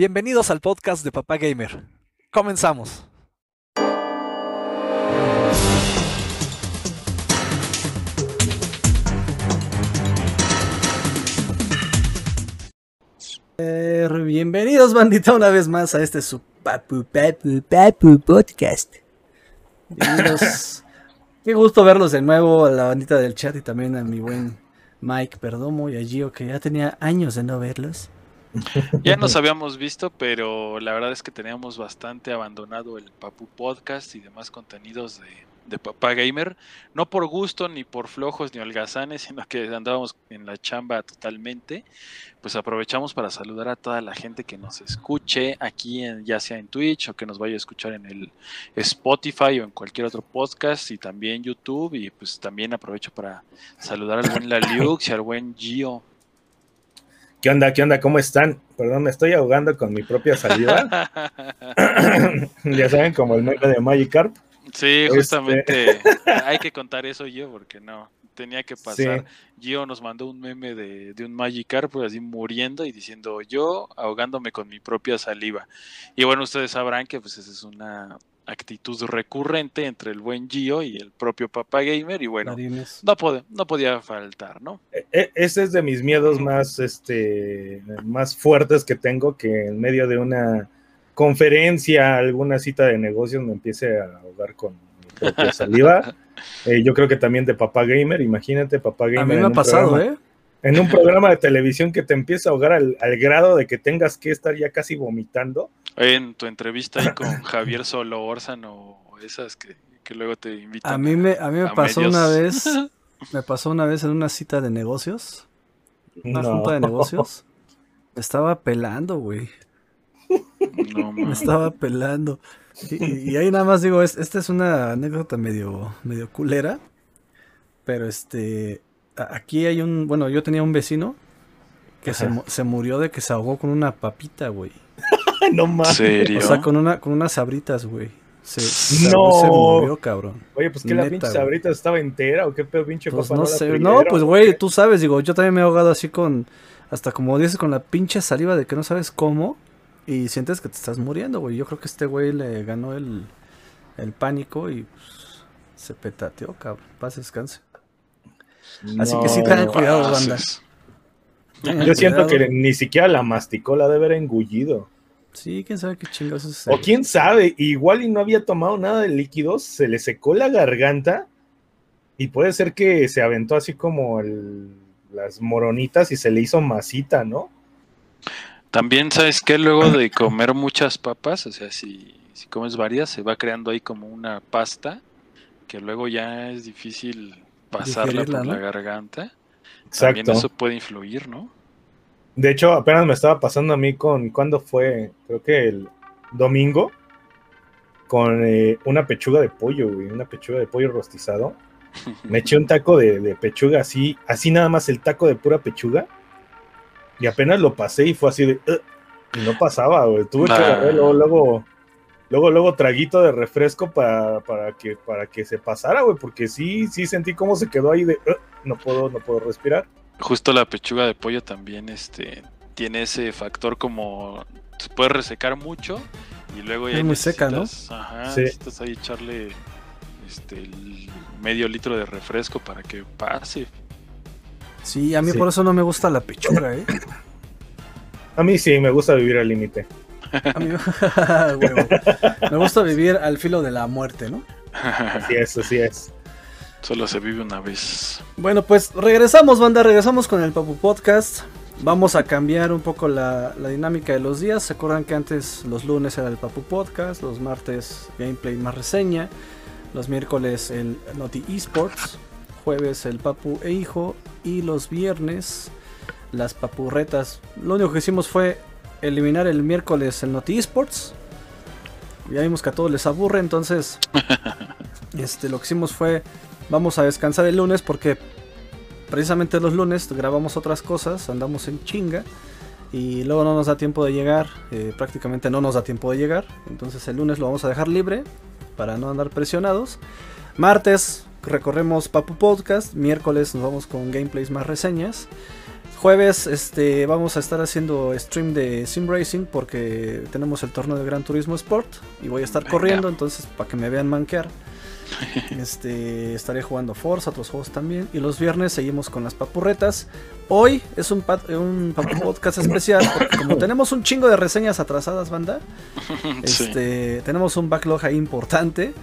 Bienvenidos al podcast de Papá Gamer. Comenzamos. Bienvenidos, bandita, una vez más a este su Papu Papu Papu podcast. Bienvenidos. Qué gusto verlos de nuevo, a la bandita del chat y también a mi buen Mike Perdomo y a Gio, que ya tenía años de no verlos. Ya nos habíamos visto, pero la verdad es que teníamos bastante abandonado el Papu Podcast y demás contenidos de, de Papá Gamer. No por gusto, ni por flojos, ni holgazanes, sino que andábamos en la chamba totalmente. Pues aprovechamos para saludar a toda la gente que nos escuche aquí, en, ya sea en Twitch o que nos vaya a escuchar en el Spotify o en cualquier otro podcast y también YouTube. Y pues también aprovecho para saludar al buen Laliux y al buen Gio. ¿Qué onda? ¿Qué onda? ¿Cómo están? Perdón, me estoy ahogando con mi propia saliva. ya saben, como el meme de Magikarp. Sí, justamente este... hay que contar eso yo, porque no, tenía que pasar. Sí. Gio nos mandó un meme de, de un Magikarp pues, así muriendo y diciendo yo ahogándome con mi propia saliva. Y bueno, ustedes sabrán que pues esa es una actitud recurrente entre el buen Gio y el propio Papá Gamer y bueno, no, pod no, podía faltar, ¿no? E ese es de mis miedos más, este, más fuertes que tengo, que en medio de una conferencia, alguna cita de negocios me empiece a ahogar con mi propia saliva. eh, yo creo que también de Papá Gamer, imagínate, Papá Gamer. A mí me ha pasado, programa, ¿eh? En un programa de televisión que te empieza a ahogar al, al, grado de que tengas que estar ya casi vomitando. En tu entrevista ahí con Javier Solórzano o esas que, que, luego te invitan. A mí me, a mí me a pasó medios. una vez, me pasó una vez en una cita de negocios, una no. junta de negocios. Me estaba pelando, güey. No, me estaba pelando. Y, y, ahí nada más digo, es, esta es una anécdota medio, medio culera. Pero este, aquí hay un, bueno, yo tenía un vecino que se, se, murió de que se ahogó con una papita, güey. no mames. ¿Serio? O sea, con una, con unas sabritas, güey. Se, se, no. se murió, cabrón. Oye, pues que la pinche sabrita estaba entera o qué pedo pinche pues papá no, no sé. No, pues güey, tú sabes, digo, yo también me he ahogado así con hasta como dices con la pinche saliva de que no sabes cómo y sientes que te estás muriendo, güey. Yo creo que este güey le ganó el, el pánico y pues, se petateó, cabrón. Paz, descanse. No, Así que sí, tengan cuidado, banda. Yo siento cuidado. que ni siquiera la masticó, la de haber engullido. Sí, quién sabe qué chingados es. O quién sabe, igual y no había tomado nada de líquidos, se le secó la garganta y puede ser que se aventó así como el, las moronitas y se le hizo masita, ¿no? También, ¿sabes qué? Luego de comer muchas papas, o sea, si, si comes varias, se va creando ahí como una pasta que luego ya es difícil pasarla por ¿no? la garganta. Exacto. También eso puede influir, ¿no? De hecho, apenas me estaba pasando a mí con, ¿cuándo fue? Creo que el domingo, con eh, una pechuga de pollo, güey, una pechuga de pollo rostizado. Me eché un taco de, de, pechuga así, así nada más el taco de pura pechuga. Y apenas lo pasé y fue así de... Uh, y no pasaba, güey. Tuve nah. que agarrar luego, luego, luego, luego traguito de refresco para, para, que, para que se pasara, güey. Porque sí, sí sentí cómo se quedó ahí de... Uh, no puedo, no puedo respirar justo la pechuga de pollo también este tiene ese factor como se puede resecar mucho y luego ya es muy seca, ¿no? Ajá, sí. necesitas ahí echarle este el medio litro de refresco para que pase. Sí, a mí sí. por eso no me gusta la pechuga, ¿eh? A mí sí, me gusta vivir al límite. A mí me gusta vivir al filo de la muerte, ¿no? Así es, así es. Solo se vive una vez. Bueno, pues regresamos, banda. Regresamos con el Papu Podcast. Vamos a cambiar un poco la, la, dinámica de los días. ¿Se acuerdan que antes los lunes era el Papu Podcast? Los martes gameplay más reseña. Los miércoles el Noti Esports. Jueves el Papu e Hijo. Y los viernes las papurretas. Lo único que hicimos fue eliminar el miércoles el Noti Esports. Ya vimos que a todos les aburre, entonces este, lo que hicimos fue vamos a descansar el lunes porque precisamente los lunes grabamos otras cosas, andamos en chinga y luego no nos da tiempo de llegar, eh, prácticamente no nos da tiempo de llegar, entonces el lunes lo vamos a dejar libre para no andar presionados. Martes recorremos Papu Podcast, miércoles nos vamos con gameplays más reseñas. Jueves este, vamos a estar haciendo stream de Sim Racing porque tenemos el torneo de Gran Turismo Sport y voy a estar corriendo, entonces para que me vean manquear. Este, estaré jugando Forza, otros juegos también. Y los viernes seguimos con las papurretas. Hoy es un, un papu podcast especial porque como tenemos un chingo de reseñas atrasadas, banda, Sí. este, tenemos un backlog ahí importante.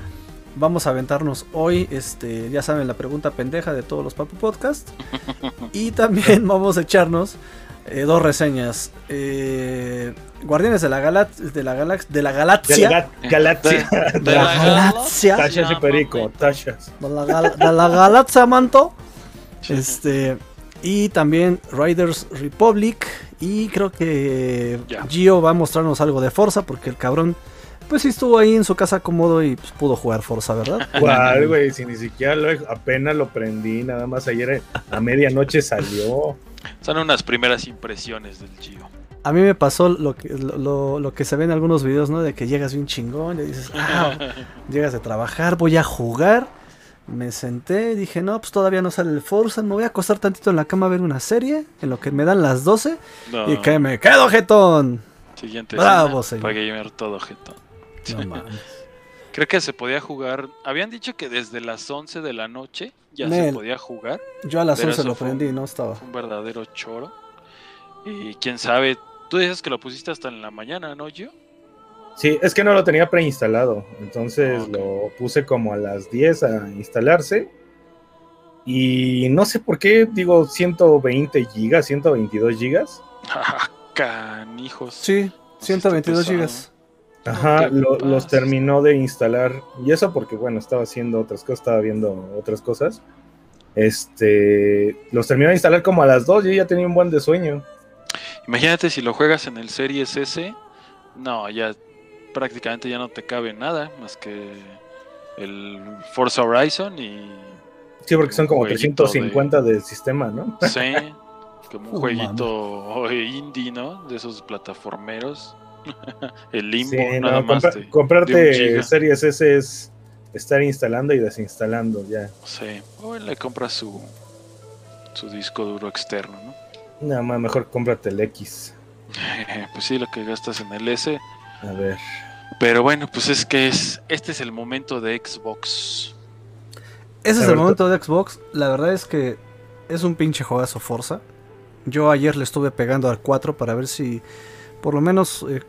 Vamos a aventarnos hoy, este, ya saben, la pregunta pendeja de todos los Papu Podcast. y también vamos a echarnos eh, dos reseñas. Eh, Guardianes de la, Galax de la, Galax de la De Galaxia. la ga- galaxia. De- de la galaxia. Tachas y perico, tachas. De la, gal- de la Galaxia, manto. Este. Y también Riders Republic. Y creo que. Gio va a mostrarnos algo de Forza. Porque el cabrón, pues sí estuvo ahí en su casa cómodo y pues, pudo jugar Forza, ¿verdad? ¿Cuál, güey? Si ni siquiera lo, apenas lo prendí, nada más ayer a medianoche salió. Son unas primeras impresiones del Gio. A mí me pasó lo que, lo, lo- lo que se ve en algunos videos, ¿no? De que llegas bien chingón y dices, ah, llegas de trabajar, voy a jugar. Me senté, dije, no, pues todavía no sale el Forza, me voy a acostar tantito en la cama a ver una serie, en lo que me dan las 12 No, y que me quedo jetón. Siguiente Bravo, escena, señor. para gamer todo jetón. No mames. Creo que se podía jugar. Habían dicho que desde las 11 de la noche ya Nel. se podía jugar. Yo a las Pero 11 eso lo prendí, un- no estaba. Fue un verdadero choro. Y quién sabe. Tú dices que lo pusiste hasta en la mañana, ¿no, Gio? Sí, es que no lo tenía preinstalado. Entonces Ah, lo puse como a las 10 a instalarse. Y no sé por qué, digo 120 gigas, 122 gigas. Canijos. Sí, Sí, 122 está gigas. Ajá, los terminó de instalar. Y eso porque, bueno, estaba haciendo otras cosas, estaba viendo otras cosas. Este, los terminó de instalar como a las 2 y yo ya tenía un buen de sueño. Imagínate si lo juegas en el Series S. No, ya prácticamente ya no te cabe nada más que el Forza Horizon y. Sí, porque son como Un jueguito 350 del sistema, ¿no? Sí, como un jueguito indie, ¿no? De esos plataformeros. el limbo, Sí, nada no, más. compra- de- comprarte. Series S es estar instalando y desinstalando ya. Sí, o le compras su, su disco duro externo, ¿no? Nada más, mejor cómprate el X. pues sí, lo que gastas en el S. A ver. Pero bueno, pues es que es este es el momento de Xbox. Ese es el momento de Xbox. La verdad es que es un pinche juegazo Forza. Yo ayer le estuve pegando al 4 para ver si por lo menos eh,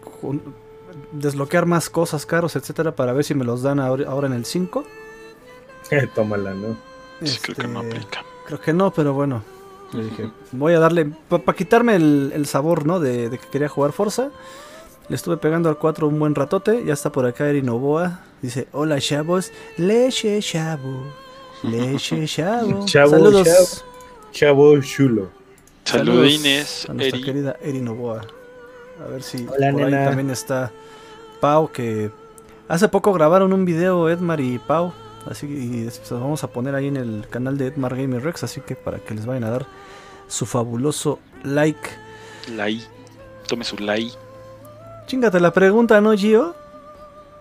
desbloquear más cosas caros, etcétera, para ver si me los dan ahora ahora en el 5. Tómala, ¿no? Sí, creo que no Este, aplica. Creo que no, pero bueno. Le dije, voy a darle. Para quitarme el, el sabor, ¿no? De, de que quería jugar Forza. Le estuve pegando al 4 un buen ratote. Ya está por acá Eri Novoa. Dice: Hola, chavos. Leche, chavo. Leche, chavo. Chavo, Saludos. chavo. Chavo chulo. Saludines, a nuestra Eri. querida. A ver si Hola, por ahí también está Pau. Que hace poco grabaron un video Edmar y Pau. Así que los vamos a poner ahí en el canal de Edmar Gamer Rex. Así que para que les vayan a dar su fabuloso like. Lai. Tome su lai. Chingate la pregunta, ¿no, Gio?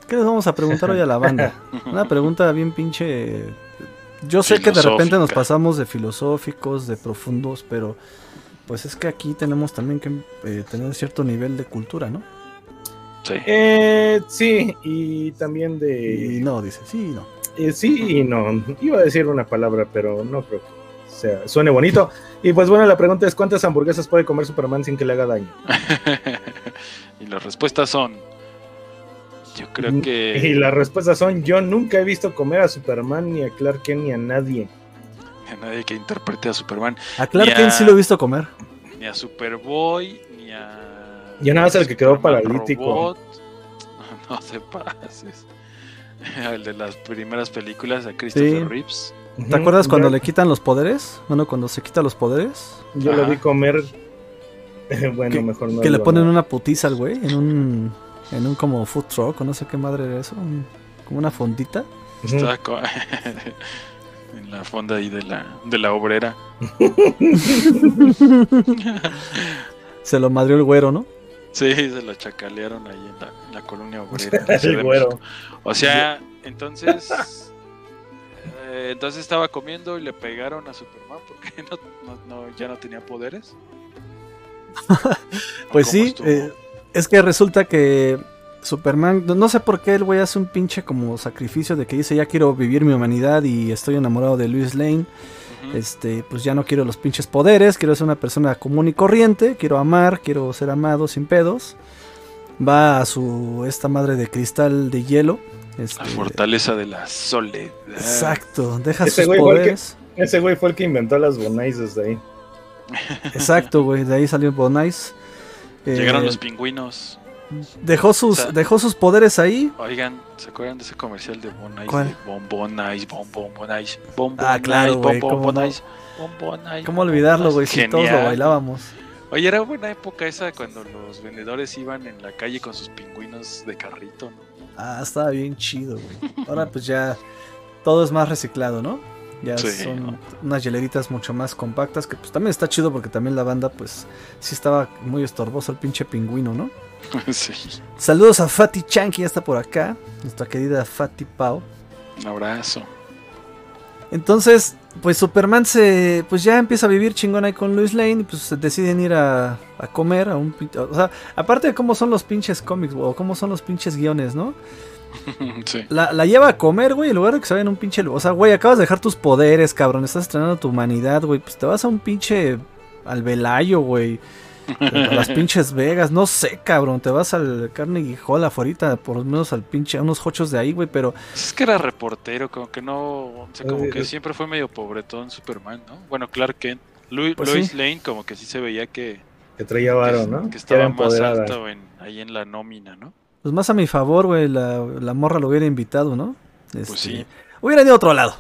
¿Qué les vamos a preguntar hoy a la banda? Una pregunta bien pinche. Yo sé que de repente nos pasamos de filosóficos, de profundos, pero pues es que aquí tenemos también que eh, tener cierto nivel de cultura, ¿no? Sí. Eh, sí, y también de. Y no, dice, sí, no. Eh, sí y no. Iba a decir una palabra, pero no creo que sea, suene bonito. Y pues bueno, la pregunta es: ¿cuántas hamburguesas puede comer Superman sin que le haga daño? y las respuestas son. Yo creo Y que. las respuestas son: Yo nunca he visto comer a Superman, ni a Clark Kent, ni a nadie. A nadie que interprete a Superman. A Clark. Kent sí lo he visto comer. Ni a Superboy, ni a. Ya nada más el que quedó paralítico. Robot. No te pases. El de las primeras películas a Christopher Sí. Reeves. ¿Te acuerdas cuando yo- le quitan los poderes? Bueno, cuando se quita los poderes. Yo lo Ajá. vi comer. bueno, que, mejor no. que le ponen una putiza al güey en un en un como food truck o no sé qué madre era eso, un- como una fondita. Ujú. En la fonda ahí de la, de la obrera. Se lo madrió el güero, ¿no? Sí, se lo chacalearon ahí en la, en la colonia obrera. El güero. O sea, entonces. eh, entonces estaba comiendo y le pegaron a Superman porque no, no- no- ya no tenía poderes. Pues ¿Cómo sí, eh, es que resulta que Superman, no- sé por qué el güey hace un pinche como sacrificio de que dice ya quiero vivir mi humanidad y estoy enamorado de Luis Lane. Este, pues ya no quiero los pinches poderes, quiero ser una persona común y corriente, quiero amar, quiero ser amado sin pedos. Va a su esta madre de cristal de hielo. Este, La fortaleza de la soledad. exacto, deja Ese sus el que- poderes. Ese güey fue el que inventó las bonais desde ahí. Exacto, güey, de ahí salió Bonais. Eh, Llegaron los pingüinos. Dejó sus o sea- dejó sus poderes ahí. Oigan, ¿se acuerdan de ese comercial de Bon Ice? ¿Cuál? Bon Ice, Bon Bon Ice, Ah, claro, Ice, güey, Bon. Ice, Ice, ¿Cómo olvidarlo, güey? Si todos lo bailábamos. Oye, era buena época esa cuando los vendedores iban en la calle con sus pingüinos de carrito, ¿no? Ah, estaba bien chido, güey. Ahora pues ya todo es más reciclado, ¿no? Ya Sí, son ¿no? unas hieleritas mucho más compactas que pues también está chido porque también la banda pues sí estaba muy estorboso el pinche pingüino, ¿no? sí. Saludos a Fati Chan que ya está por acá, nuestra querida Fati Pau. Un abrazo. Entonces, pues Superman se pues ya empieza a vivir chingón ahí con Lois Lane y pues deciden ir a, a comer a un o sea, aparte de cómo son los pinches cómics, o cómo son los pinches guiones, ¿no? sí. La, la lleva a comer, güey, en lugar de que se vaya en un pinche... O sea, güey, acabas de dejar tus poderes, cabrón. Estás estrenando tu humanidad, güey. Pues te vas a un pinche... Al Velayo, güey. A las pinches Vegas. No sé, cabrón. Te vas al Carnegie Hall afuera, por lo menos al pinche... A unos hochos de ahí, güey. Pero... Es que era reportero, como que no. O sea, como que siempre fue medio pobretón Superman, ¿no? Bueno, Clark Kent. Lu- Pues Lois sí. Lane, como que sí se veía que, Que traía varo, ¿no? que estaba más alto en, ahí en la nómina, ¿no? Pues más a mi favor, güey. La, la morra lo hubiera invitado, ¿no? Pues Este, sí. Hubiera ido a otro lado.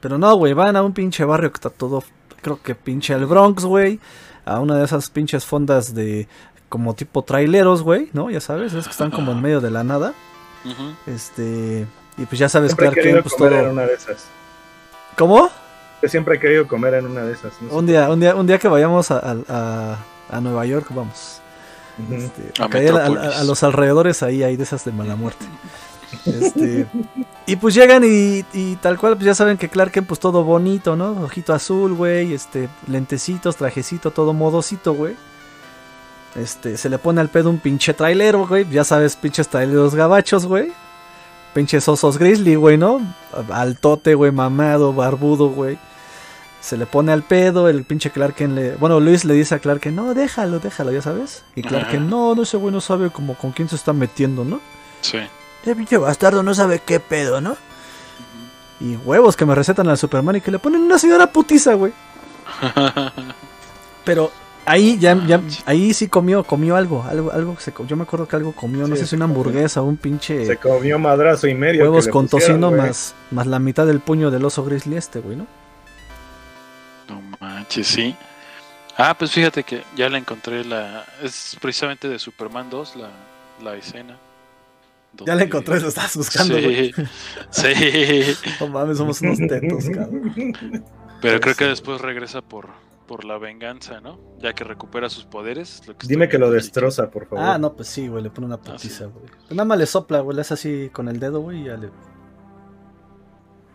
Pero no, güey. Van a un pinche barrio que está todo... Creo que pinche el Bronx, güey. A una de esas pinches fondas de... Como tipo traileros, güey, ¿no? Ya sabes, es que están como en medio de la nada. Ujú. Este. Y pues ya sabes, Siempre Clark Kent, pues comer en todo. una de esas. ¿Cómo? Yo siempre he querido comer en una de esas. no sé. Un día, un día, un día que vayamos a, a- a- a Nueva York, vamos. Este, a- a los alrededores ahí hay de esas de mala muerte. Este, y pues llegan y, y tal cual, pues ya saben que Clark Kent, pues todo bonito, ¿no? Ojito azul, güey, este, lentecitos, trajecito, todo modosito, güey. Este, se le pone al pedo un pinche trailero, güey. Ya sabes, pinches traileros gabachos, güey. Pinches osos grizzly, güey, ¿no? Altote, güey, mamado, barbudo, güey. Se le pone al pedo, el pinche Clark Kent le... Bueno, Luis le dice a Clark Kent, no, déjalo, déjalo, ya sabes. Y Clark no, no, ese güey no sabe como con quién se está metiendo, ¿no? Sí. Ese pinche bastardo no sabe qué pedo, ¿no? Y huevos que me recetan al Superman y que le ponen una señora putiza, güey. Pero ahí ya, ya ahí sí comió, comió algo, algo, algo que se yo me acuerdo que algo comió, no Sí, sé si una hamburguesa o un pinche Se comió madrazo y medio. huevos con pusieron, tocino güey. más, más la mitad del puño del oso grizzly este, güey, ¿no? No manches, sí. Ah, pues fíjate que ya la encontré la. Es precisamente de Superman 2, la, la escena. Ya la encontré, lo estabas buscando, güey. Sí, sí. No mames, somos unos tetos, cabrón. Pero creo que después regresa por, por la venganza, ¿no? Ya que recupera sus poderes. lo que Dime que lo destroza, por favor. Ah, no, pues sí, güey, le pone una putiza, güey. Pues nada más le sopla, güey, le hace así con el dedo, güey, y ya le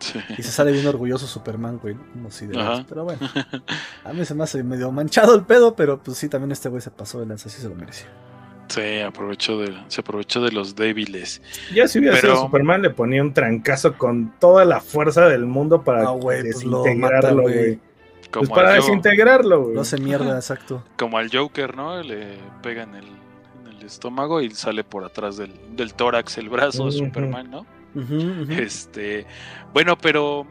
Sí. Y se sale bien orgulloso Superman, güey. ¿no? Como si de veras, Pero bueno. A mí se me hace medio manchado el pedo, pero pues sí, también este güey se pasó de lanza, sí se lo merecía. Sí, aprovechó de, se aprovechó de los débiles. Ya si hubiera Pero- sido Superman, le ponía un trancazo con toda la fuerza del mundo para Ah, pues desintegrarlo, mata, güey. Como, Pues para desintegrarlo, güey. Lo hace mierda, exacto. como al Joker, ¿no? Le pega en el, en el estómago y sale por atrás del, del tórax el brazo de. Superman, ¿no? Este, bueno, pero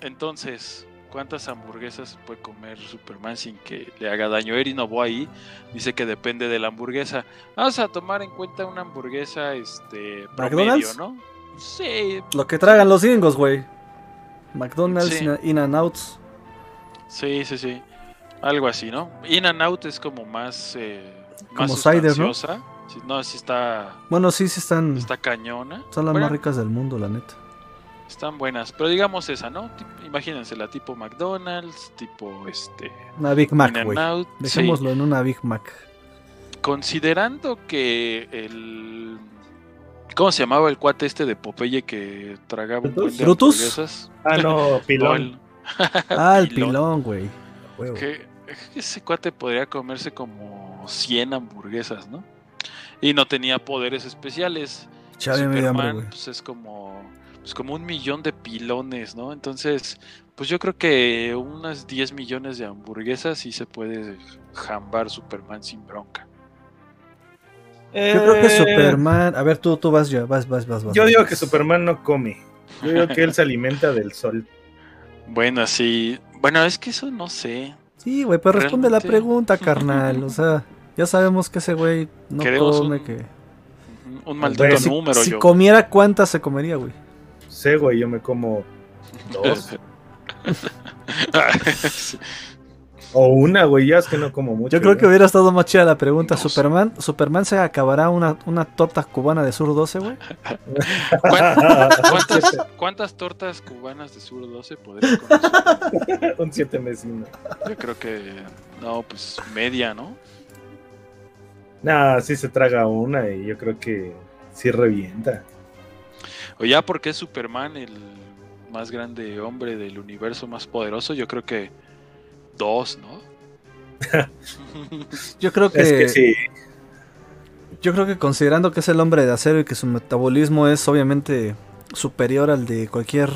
entonces, ¿cuántas hamburguesas puede comer Superman sin que le haga daño? Eri ahí dice que depende de la hamburguesa. Vamos a tomar en cuenta una hamburguesa, este, promedio, ¿McDonald's? ¿no? Sí, Lo que tragan los gringos, güey. McDonald's, Sí. In- and Outs. sí, sí, sí. Algo así, ¿no? In and Out es como más, eh, más Como cider, ¿no? Sí, no, sí está, Bueno, sí, sí están. está cañona. Son las Bueno, más ricas del mundo, la neta. Están buenas, pero digamos esa, ¿no? Imagínense la tipo McDonald's, tipo este Una Big Mac, güey. Sí. Dejémoslo en una Big Mac. Considerando que el ¿cómo se llamaba el cuate este de Popeye que tragaba un buen de ¿Brutus? hamburguesas? Ah, no, pilón. el- Ah, el pilón, güey. Que ese cuate podría comerse como 100 hamburguesas, ¿no? Y no tenía poderes especiales. Hambre, Superman güey. pues es como pues como un millón de pilones, ¿no? Entonces, pues yo creo que unas 10 millones de hamburguesas sí se puede jambar Superman sin bronca. Yo creo que Eh, Superman. A ver, tú, tú vas ya, vas, vas, vas. vas. Yo digo que Superman no come. Yo digo que él se alimenta del sol. Bueno, sí. Bueno, es que eso no sé. Sí, güey, pero responde la pregunta, carnal. O sea, ya sabemos que ese güey no Queremos come, un- que. Un maldito Si, número si yo. comiera, ¿cuántas se comería, güey? Sé, güey, yo me como dos. O una, güey, ya es que no como mucho. Yo creo que hubiera estado más chida la pregunta. No. Superman, Superman se acabará una, una torta cubana de Sur 12, güey. ¿Cuántas, cuántas tortas cubanas de Sur 12 podría comer? Un siete mesino. Yo creo que. No, pues media, ¿no? Nah, sí se traga una y yo creo que sí revienta. O ya porque es Superman el más grande hombre del universo más poderoso, yo creo que dos, ¿no? Yo creo que, Es que sí. yo creo que considerando que es el hombre de acero y que su metabolismo es obviamente superior al de cualquier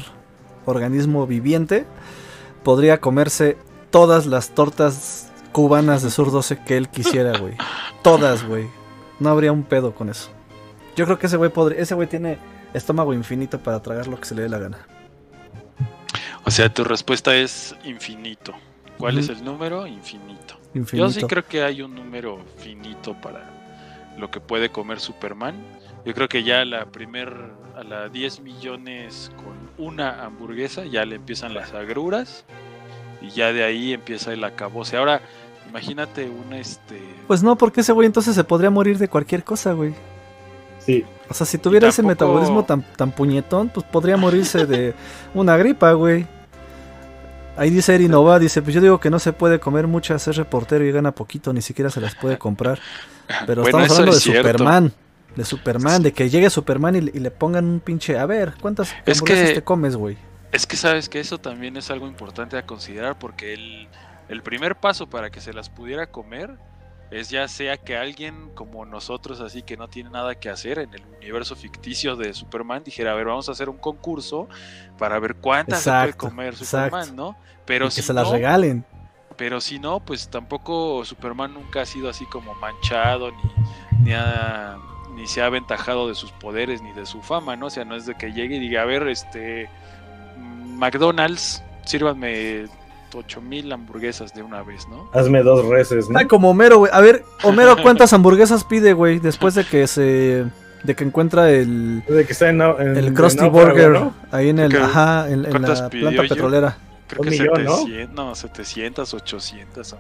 organismo viviente, podría comerse todas las tortas cubanas de Sur 12 que él quisiera, güey. Todas, güey. No habría un pedo con eso. Yo creo que ese güey podría, ese güey tiene estómago infinito para tragar lo que se le dé la gana. O sea, tu respuesta es infinito. ¿Cuál es el número? Infinito. Infinito. Yo sí creo que hay un número finito para lo que puede comer Superman. Yo creo que ya a la primer, a la 10 millones con una hamburguesa ya le empiezan las agruras y ya de ahí empieza el acabose. Ahora, imagínate un este Pues no, porque ese güey entonces se podría morir de cualquier cosa, güey. Sí. O sea, si tuviera ese tampoco- metabolismo tan, tan puñetón, pues podría morirse de una gripa, güey. Ahí dice Eri Nova, dice, pues yo digo que no se puede comer muchas, es reportero y gana poquito, ni siquiera se las puede comprar. Pero Bueno, estamos hablando de cierto. Superman. De Superman, de que llegue Superman y, le- y le pongan un pinche... A ver, ¿cuántas Es que- te comes, güey? Es que sabes que eso también es algo importante a considerar porque el, el primer paso para que se las pudiera comer es ya sea que alguien como nosotros así que no tiene nada que hacer en el universo ficticio de Superman dijera, a ver, vamos a hacer un concurso para ver cuántas se puede comer exacto. Superman, ¿no? Pero Y que si se las regalen. pero si no, pues tampoco Superman nunca ha sido así como manchado ni, ni, ha- ni se ha aventajado de sus poderes ni de su fama, ¿no? O sea, no es de que llegue y diga, a ver, este McDonald's, sírvanme 8000 hamburguesas de una vez, ¿no? Hazme dos reces, ¿no? Ah, como Homero, güey. A ver, Homero, ¿cuántas hamburguesas pide, güey? Después de que se... De que encuentra el... De que está en, en- El Krusty Burger ¿no? ahí en el, ajá, en, en ¿Cuántas la pidió planta yo? petrolera. Creo Un que millón, ¿no? 700, ¿no? 700, 800 ham-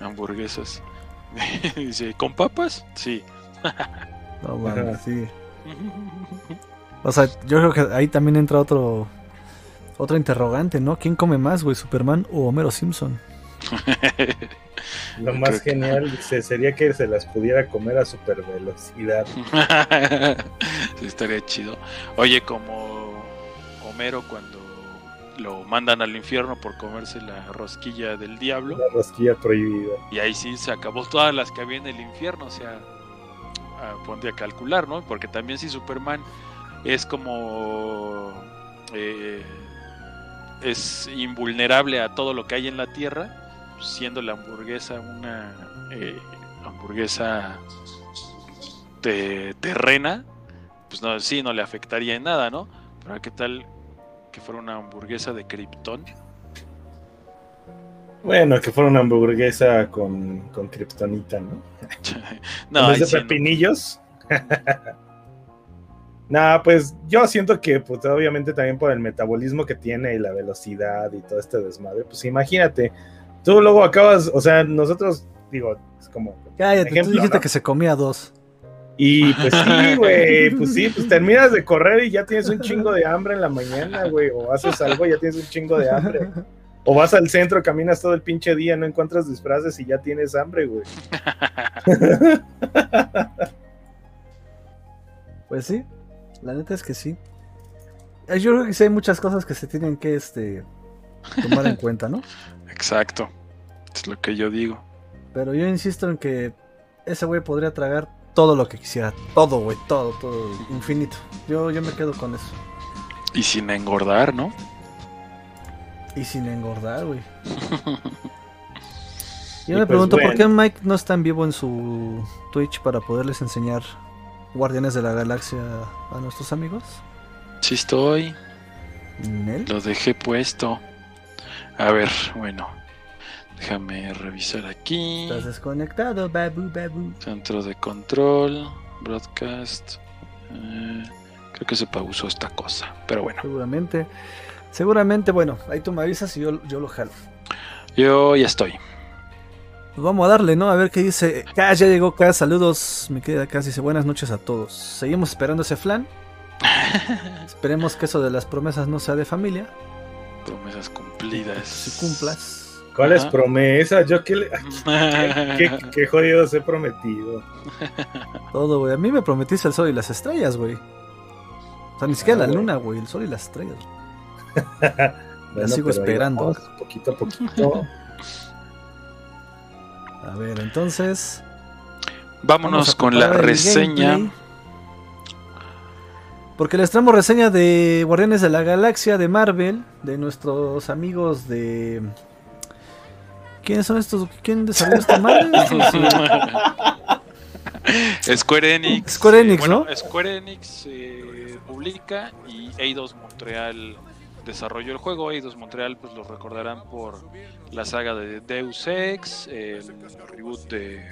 hamburguesas. Dice, ¿con papas? Sí. No mames, sí. O sea, yo creo que ahí también entra otro otro interrogante, ¿no? ¿Quién come más, güey, Superman o Homero Simpson? Lo más Creo que- genial dice, sería que se las pudiera comer a super velocidad. sí, estaría chido. Oye, como Homero cuando lo mandan al infierno por comerse la rosquilla del diablo. La rosquilla prohibida. Y ahí sí se acabó todas las que había en el infierno. O sea, ah, ponte a calcular, ¿no? Porque también si Superman es como... eh, es invulnerable a todo lo que hay en la Tierra, siendo la hamburguesa una eh, hamburguesa te- terrena, pues no, sí, no le afectaría en nada, ¿no? Pero ¿qué tal que fuera una hamburguesa de Krypton? Bueno, que fuera una hamburguesa con, con kriptonita, ¿no? no, en ahí sí no. Nah, pues yo siento que, pues obviamente también por el metabolismo que tiene y la velocidad y todo este desmadre, pues imagínate, tú luego acabas, o sea, nosotros, digo, es como... Cállate, Ejemplo, tú dijiste ¿no? que se comía dos. Y pues sí, güey, pues sí, pues terminas de correr y ya tienes un chingo de hambre en la mañana, güey, o haces algo y ya tienes un chingo de hambre. O vas al centro, caminas todo el pinche día, no encuentras disfraces y ya tienes hambre, güey. Pues sí, la neta es que sí. Eh, Yo creo que sí hay muchas cosas que se tienen que este tomar en cuenta, ¿no? Exacto. Es lo que yo digo. Pero yo insisto en que ese güey podría tragar todo lo que quisiera. Todo, güey, todo, todo, infinito. Yo, yo me quedo con eso. Y sin engordar, ¿no? Y sin engordar, güey. Y Yo me pues pregunto por qué Mike no está en vivo en su Twitch para poderles enseñar Guardianes de la Galaxia a nuestros amigos. Sí estoy. ¿Nel? Lo dejé puesto. A ver, bueno. Déjame revisar aquí. Estás desconectado, babu, babu. Centro de control. Broadcast. eh, creo que se pausó esta cosa. Pero bueno. Seguramente. Seguramente, bueno, ahí tú me avisas y yo, yo lo jalo. Yo ya estoy. Pues vamos a darle, ¿no? A ver qué dice. Cas, ya llegó Cas. Saludos, mi querida Cas. Dice buenas noches a todos. Seguimos esperando ese flan. Esperemos que eso de las promesas no sea de familia. Promesas cumplidas. Si cumplas. ¿Cuáles Ajá. promesas? Yo qué, le- qué, qué, qué jodidos he prometido. Todo, güey. A mí me prometiste el sol y las estrellas, güey. O sea, ni siquiera Ah, la luna, güey. El sol y las estrellas. Bueno, sigo pero ahí esperando. vamos, poquito a poquito. A ver, entonces. Vámonos con la reseña. Porque les traemos reseña de Guardianes de la Galaxia de Marvel, de nuestros amigos de. ¿Quiénes son estos? ¿Quién desarrolló esta Marvel? Square Enix. Square Enix, bueno, ¿no? Square Enix eh, publica y Eidos Montreal desarrolló el juego. Eidos Montreal, pues lo recordarán por la saga de Deus Ex, el reboot de,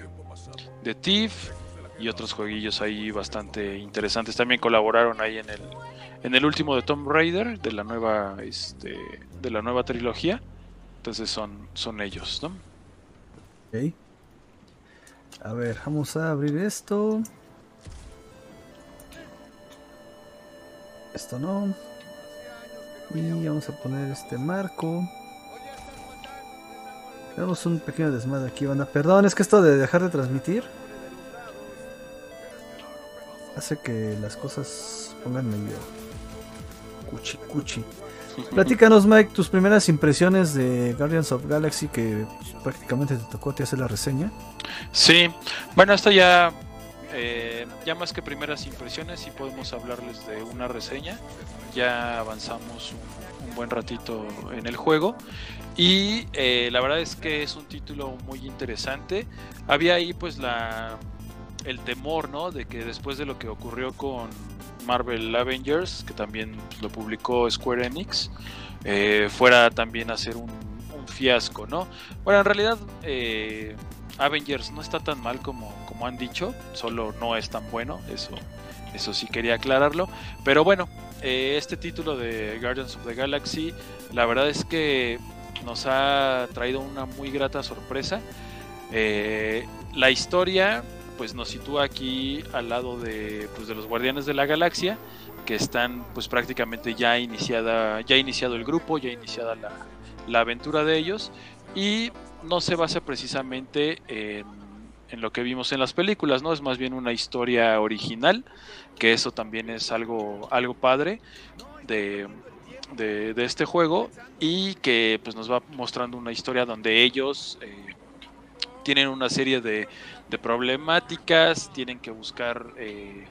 de Thief y otros jueguillos ahí bastante interesantes. También colaboraron ahí en el en el último de Tomb Raider de la nueva este de la nueva trilogía. Entonces son son ellos, ¿no? Ok. A ver, vamos a abrir esto. Esto no. Y vamos a poner este marco. Tenemos un pequeño desmadre aquí, banda. Perdón, es que esto de dejar de transmitir hace que las cosas pongan medio cuchi cuchi. Platícanos, Mike, tus primeras impresiones de Guardians of Galaxy que pues, prácticamente te tocó a ti hacer la reseña. Sí, bueno, esto ya, eh, ya más que primeras impresiones, sí podemos hablarles de una reseña. Ya avanzamos un, buen ratito en el juego y eh, la verdad es que es un título muy interesante. Había ahí pues la el temor, ¿no? De que después de lo que ocurrió con Marvel Avengers, que también pues, lo publicó Square Enix, eh, fuera también a ser un, fiasco, ¿no? Bueno, en realidad Avengers no está tan mal como, como han dicho, solo no es tan bueno, eso, eso sí quería aclararlo. Pero bueno, eh, este título de Guardians of the Galaxy, la verdad es que nos ha traído una muy grata sorpresa. Eh, la historia pues nos sitúa aquí al lado de, pues, de los Guardianes de la Galaxia, que están pues prácticamente ya iniciada, ya iniciado el grupo, ya iniciada la, la aventura de ellos, y no se basa precisamente en, en lo que vimos en las películas, ¿no? Es más bien una historia original, que eso también es algo, algo padre de, de, este juego, y que pues nos va mostrando una historia donde ellos eh, tienen una serie de, de problemáticas, tienen que buscar eh,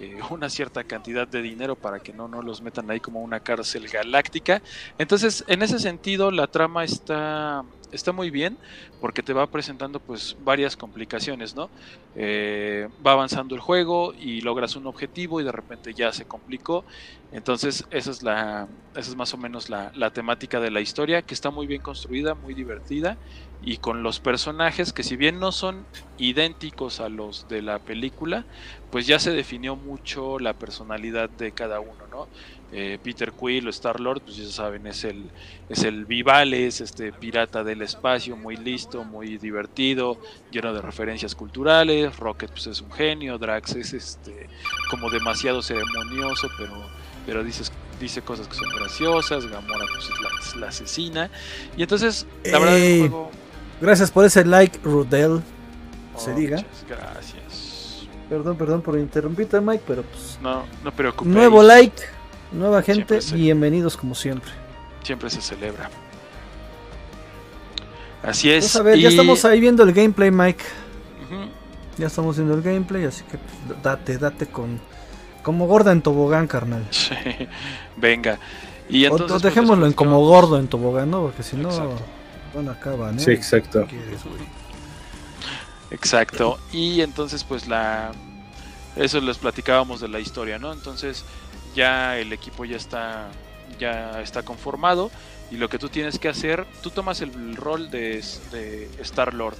eh, una cierta cantidad de dinero para que no, no los metan ahí como una cárcel galáctica. Entonces, en ese sentido, la trama está, está muy bien porque te va presentando pues varias complicaciones, ¿no? Eh, va avanzando el juego y logras un objetivo y de repente ya se complicó. Entonces, esa es, la, esa es más o menos la, la temática de la historia, que está muy bien construida, muy divertida y con los personajes que si bien no son idénticos a los de la película, pues ya se definió mucho la personalidad de cada uno, ¿no? Eh, Peter Quill o Star Lord, pues ya saben, es el, es el Vivales, este pirata del espacio, muy listo, muy divertido, lleno de referencias culturales. Rocket, pues es un genio. Drax es este como demasiado ceremonioso, pero, pero dices, dice cosas que son graciosas. Gamora, pues es la, la asesina. Y entonces, la verdad, Ey. el juego. Gracias por ese like, Rudel. Se Oh, diga. Gracias. Perdón, perdón por interrumpirte, Mike, pero pues. No, no preocupéis. Nuevo like, nueva gente, sí. bienvenidos como siempre. siempre se celebra. Así es. Pues a ver, y- ya estamos ahí viendo el gameplay, Mike. Ya estamos viendo el gameplay, así que pues, date, date con. Como gorda en tobogán, carnal. Sí, Venga. Y O- entonces, o pues, dejémoslo en como gordo en tobogán, ¿no? Porque si no, Exacto. van acaban, ¿eh? Sí, exacto. ¿Qué quieres, güey? Exacto. Y entonces, pues la. Eso les platicábamos de la historia, ¿no? Entonces, ya el equipo ya está. Ya está conformado. Y lo que tú tienes que hacer, tú tomas el rol de, Star Lord.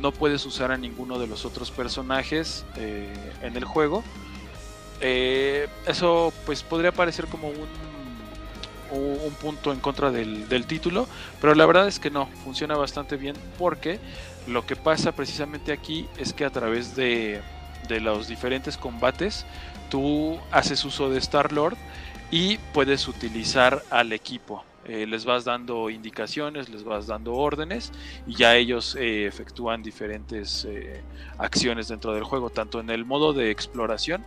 No puedes usar a ninguno de los otros personajes eh, en el juego. Eh, eso pues podría parecer como un, un un punto en contra del, del título, pero la verdad es que no, funciona bastante bien porque lo que pasa precisamente aquí es que a través de, de los diferentes combates tú haces uso de Star Lord y puedes utilizar al equipo. Eh, les vas dando indicaciones, les vas dando órdenes y ya ellos eh, efectúan diferentes eh, acciones dentro del juego, tanto en el modo de exploración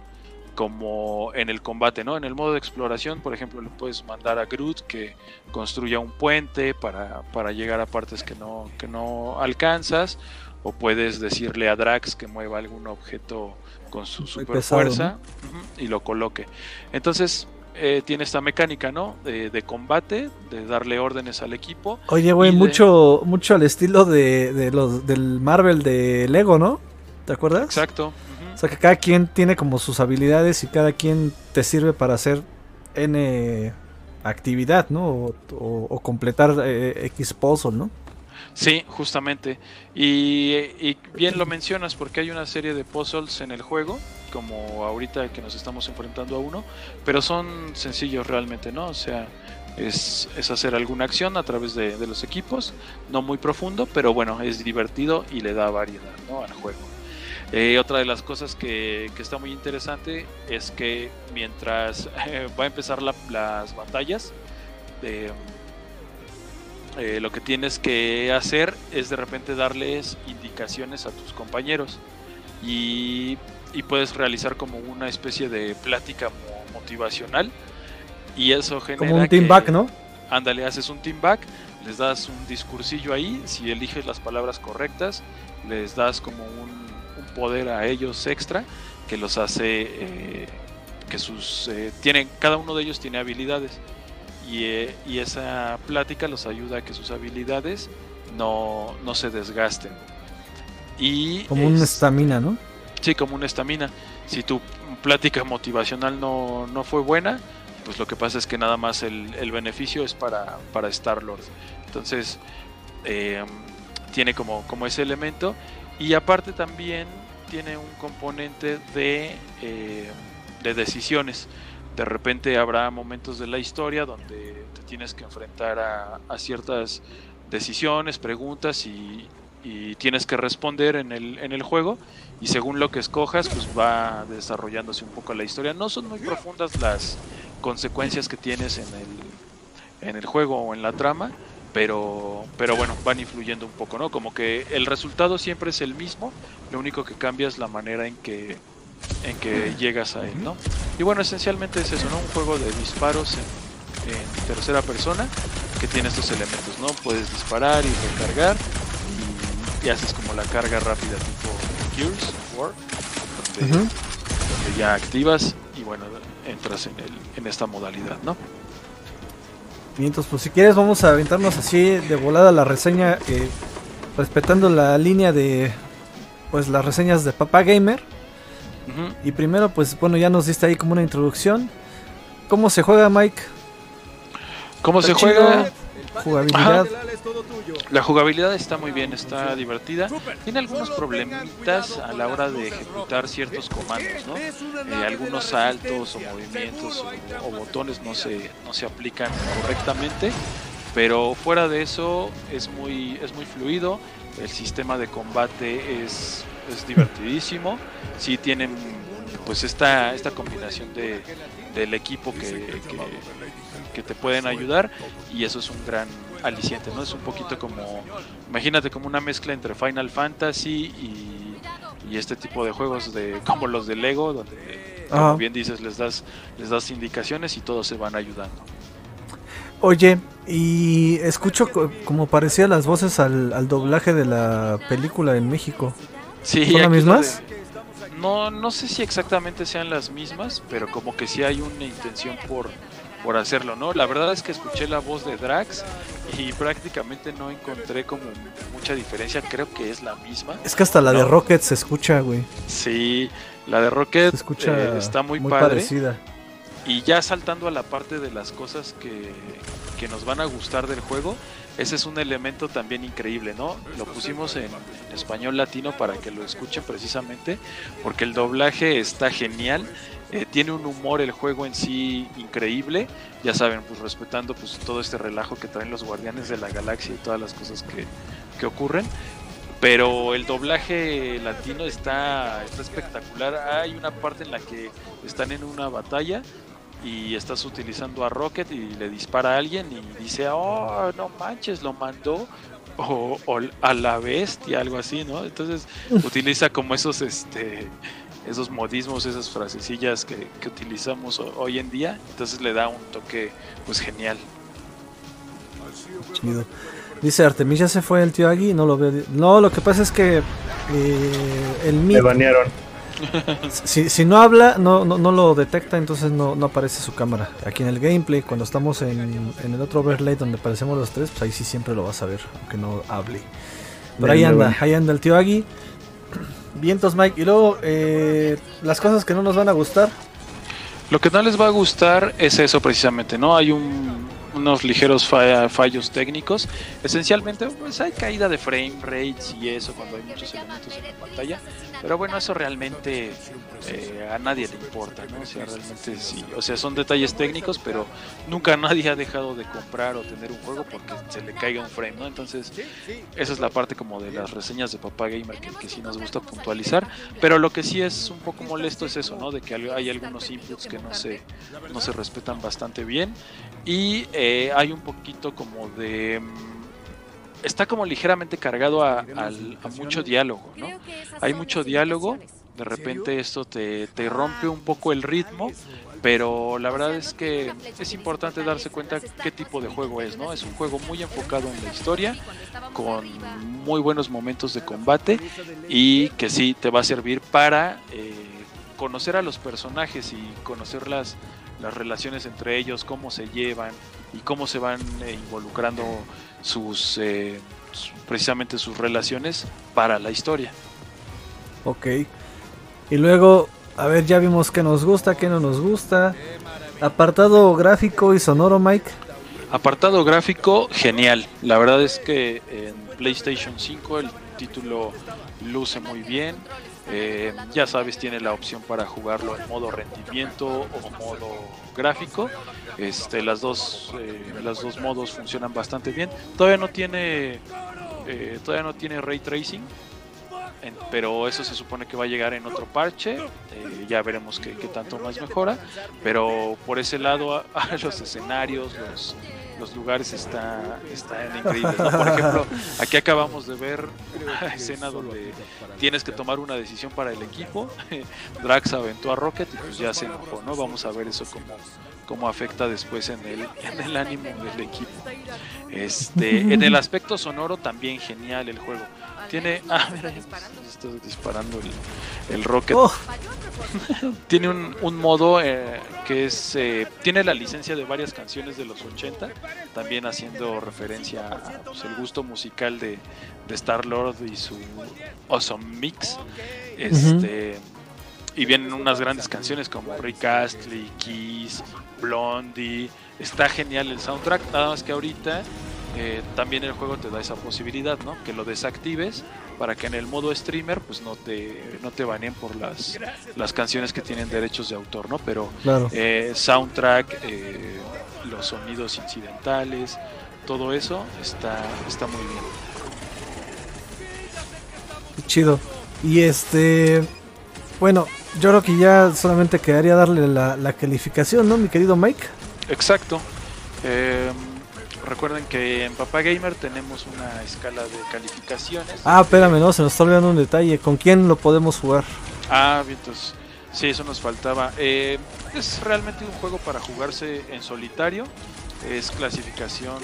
como en el combate, ¿no? En el modo de exploración, por ejemplo, le puedes mandar a Groot que construya un puente para, para llegar a partes que no, que no alcanzas, o puedes decirle a Drax que mueva algún objeto con su super pesado, fuerza y lo coloque. Entonces, eh, tiene esta mecánica, ¿no? De, de combate, de darle órdenes al equipo. Oye, güey, de- mucho, mucho al estilo de, de los del Marvel de Lego, ¿no? ¿Te acuerdas? Exacto. O sea que cada quien tiene como sus habilidades y cada quien te sirve para hacer N actividad, ¿no? O, completar eh, X puzzle, ¿no? Sí, justamente. Y, bien lo mencionas porque hay una serie de puzzles en el juego, como ahorita que nos estamos enfrentando a uno, pero son sencillos realmente, ¿no? O sea, es, hacer alguna acción a través de, los equipos, no muy profundo, pero bueno, es divertido y le da variedad. Al juego. Eh, otra de las cosas que, que está muy interesante es que mientras eh, va a empezar la- las batallas, eh, lo que tienes que hacer es de repente darles indicaciones a tus compañeros y, y puedes realizar como una especie de plática mo- motivacional y eso genera Como un team que- back, ¿no? Ándale, haces un team back, les das un discursillo ahí, si eliges las palabras correctas, les das como un poder a ellos extra que los hace eh, que sus eh, tienen cada uno de ellos tiene habilidades y, eh, y esa plática los ayuda a que sus habilidades no, no se desgasten. Y Como un es- estamina, ¿no? Sí, como una estamina. Si tu plática motivacional no, no fue buena, pues lo que pasa es que nada más el, el beneficio es para, para Star-Lord. Entonces, eh, tiene como, como ese elemento. Y aparte también tiene un componente de, eh, de decisiones. De repente habrá momentos de la historia donde te tienes que enfrentar a, a ciertas decisiones, preguntas y, y tienes que responder en el, en el juego y según lo que escojas pues va desarrollándose un poco la historia. No son muy profundas las consecuencias que tienes en el, en el juego o en la trama, pero, pero bueno, van influyendo un poco, ¿no? Como que el resultado siempre es el mismo, lo único que cambia es la manera en que, en que llegas a él, ¿no? Y bueno, esencialmente es eso, ¿no? Un juego de disparos en, en tercera persona que tiene estos elementos, ¿no? Puedes disparar y recargar y, y haces como la carga rápida tipo Gears of War, donde, donde ya activas y bueno, entras en, el, en esta modalidad, ¿no? Y entonces, pues si quieres, vamos a aventarnos así de volada la reseña, eh, respetando la línea de pues las reseñas de Papá Gamer. Y primero, pues bueno, ya nos diste ahí como una introducción. ¿Cómo se juega, Mike? ¿Cómo se chido. juega? Jugabilidad. La jugabilidad está muy bien, está divertida. Tiene algunos problemitas a la hora de ejecutar ciertos comandos, ¿no? Eh, algunos saltos o movimientos o, botones no se, no se aplican correctamente, pero fuera de eso es muy, es muy fluido. El sistema de combate es, es divertidísimo. Sí tienen pues esta, esta combinación de, del equipo que- que te pueden ayudar y eso es un gran aliciente, ¿no? Es un poquito como, imagínate como una mezcla entre Final Fantasy y, y este tipo de juegos de como los de Lego, donde como Ajá. bien dices les das les das indicaciones y todos se van ayudando. Oye, y escucho como parecía las voces al, doblaje de la película en México. Sí, ¿Son las mismas? No, no sé si exactamente sean las mismas, pero como que sí hay una intención por, por hacerlo, ¿no? La verdad es que escuché la voz de Drax y prácticamente no encontré como mucha diferencia, creo que es la misma. Es que hasta la de Rocket se escucha, güey. Sí, la de Rocket escucha eh, está muy, muy padre. Parecida. Y ya saltando a la parte de las cosas que, que nos van a gustar del juego, ese es un elemento también increíble, ¿no? Lo pusimos en, español latino para que lo escuchen precisamente, porque el doblaje está genial, eh, tiene un humor el juego en sí increíble, ya saben, pues respetando pues todo este relajo que traen los guardianes de la galaxia y todas las cosas que, que ocurren, pero el doblaje latino está, espectacular. Hay una parte en la que están en una batalla y estás utilizando a Rocket y le dispara a alguien y dice, oh, no manches, lo mandó o, a la bestia, algo así, ¿no? Entonces utiliza como esos, este, esos modismos, esas frasecillas que, utilizamos hoy en día, entonces le da un toque, pues genial. Chido. Dice Artemisia se fue el tío Agui, no lo ve. No, lo que pasa es que eh, el Me banearon si, si, no habla, no, no, no, lo detecta, entonces no, no aparece su cámara. Aquí en el gameplay, cuando estamos en, en, el otro overlay donde aparecemos los tres, pues ahí sí siempre lo vas a ver, aunque no hable. Pero ahí anda, ahí anda el tío Agui. Vientos, Mike. Y luego, eh, las cosas que no nos van a gustar. Lo que no les va a gustar es eso precisamente, ¿no? Hay un, unos ligeros fallos técnicos. Esencialmente, pues hay caída de frame rates y eso cuando hay muchos elementos en la pantalla. Pero bueno, eso realmente eh, a nadie le importa, ¿no? O sea, realmente sí. O sea, son detalles técnicos, pero nunca nadie ha dejado de comprar o tener un juego porque se le caiga un frame, ¿no? Entonces, esa es la parte como de las reseñas de Papá Gamer que, que sí nos gusta puntualizar. Pero lo que sí es un poco molesto es eso, ¿no? De que hay algunos inputs que no se, no se respetan bastante bien. Y eh, hay un poquito como de mm, está como ligeramente cargado a, mucho diálogo, ¿no? Hay mucho diálogo, de repente esto te, rompe un poco el ritmo, pero la verdad es que es importante darse cuenta qué tipo de juego es, ¿no? Es un juego muy enfocado en la historia, con muy buenos momentos de combate y que sí te va a servir para eh, conocer a los personajes y conocer las, las relaciones entre ellos, cómo se llevan y cómo se van eh, involucrando sus eh, precisamente sus relaciones para la historia. Ok. Y luego, a ver, ya vimos que nos gusta, que no nos gusta. Apartado gráfico y sonoro, Mike. Apartado gráfico, genial. La verdad es que en PlayStation 5 el título luce muy bien. Eh, ya sabes, tiene la opción para jugarlo en modo rendimiento o modo gráfico. Este, las dos, eh, las dos modos funcionan bastante bien. Todavía no tiene, eh, todavía no tiene ray tracing, pero eso se supone que va a llegar en otro parche. ya veremos qué, tanto más mejora. Pero por ese lado, los escenarios, los, los lugares está, están increíbles. Por ejemplo, aquí acabamos de ver una escena donde tienes que tomar una decisión para el equipo. Drax aventó a Rocket y pues ya se enojó, ¿no? Vamos a ver eso como cómo afecta después en el, en el ánimo del equipo. Este, en el aspecto sonoro también genial el juego. Tiene, ah, mira, estoy disparando el, el rocket. Oh. tiene un, un modo eh, que es, eh, tiene la licencia de varias canciones de los 80, también haciendo referencia a pues, el gusto musical de, de Star Lord y su Awesome Mix. Este, y vienen unas grandes canciones como Rick Astley, Kiss, Blondie. Está genial el soundtrack, nada más que ahorita eh, también el juego te da esa posibilidad, ¿no? Que lo desactives para que en el modo streamer pues no te no te baneen por las las canciones que tienen derechos de autor, ¿no? Pero eh, soundtrack, eh, los sonidos incidentales, todo eso está está muy bien. Chido. Y este bueno, yo creo que ya solamente quedaría darle la, calificación, ¿no, mi querido Mike? Exacto. Em, recuerden que en Papá Gamer tenemos una escala de calificaciones. Ah, espérame, no, se nos está olvidando un detalle. ¿Con quién lo podemos jugar? Ah, bien, entonces, sí, eso nos faltaba. Eh, es realmente un juego para jugarse en solitario. es clasificación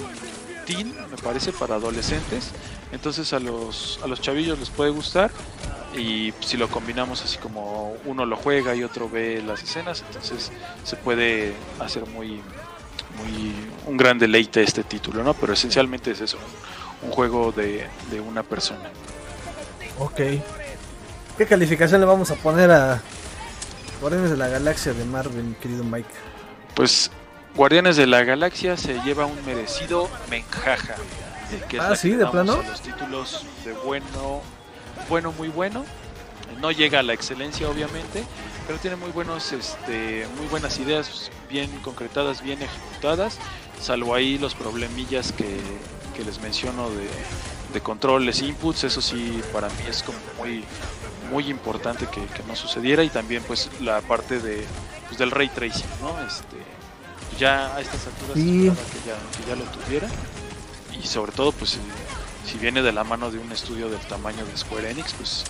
teen, me parece, para adolescentes. Entonces a los, a los chavillos les puede gustar y si lo combinamos así como uno lo juega y otro ve las escenas, entonces se puede hacer muy, muy un gran deleite este título, ¿no? Pero esencialmente es eso, un juego de, de una persona. Ok. ¿Qué calificación le vamos a poner a Guardianes de la Galaxia de Marvel, querido Mike? Pues Guardianes de la Galaxia se lleva un merecido menjaja. Que ah, sí, de plano. Los títulos de bueno, bueno, muy bueno. No llega a la excelencia, obviamente, pero tiene muy buenos, este, muy buenas ideas, bien concretadas, bien ejecutadas. Salvo ahí los problemillas que, que les menciono de, de controles, inputs. Eso sí, para mí es como muy, muy importante que, que no sucediera y también pues la parte de pues, del ray tracing, ¿no? Este, ya a estas alturas que, ya, que ya lo tuviera y sobre todo pues si, viene de la mano de un estudio del tamaño de Square Enix pues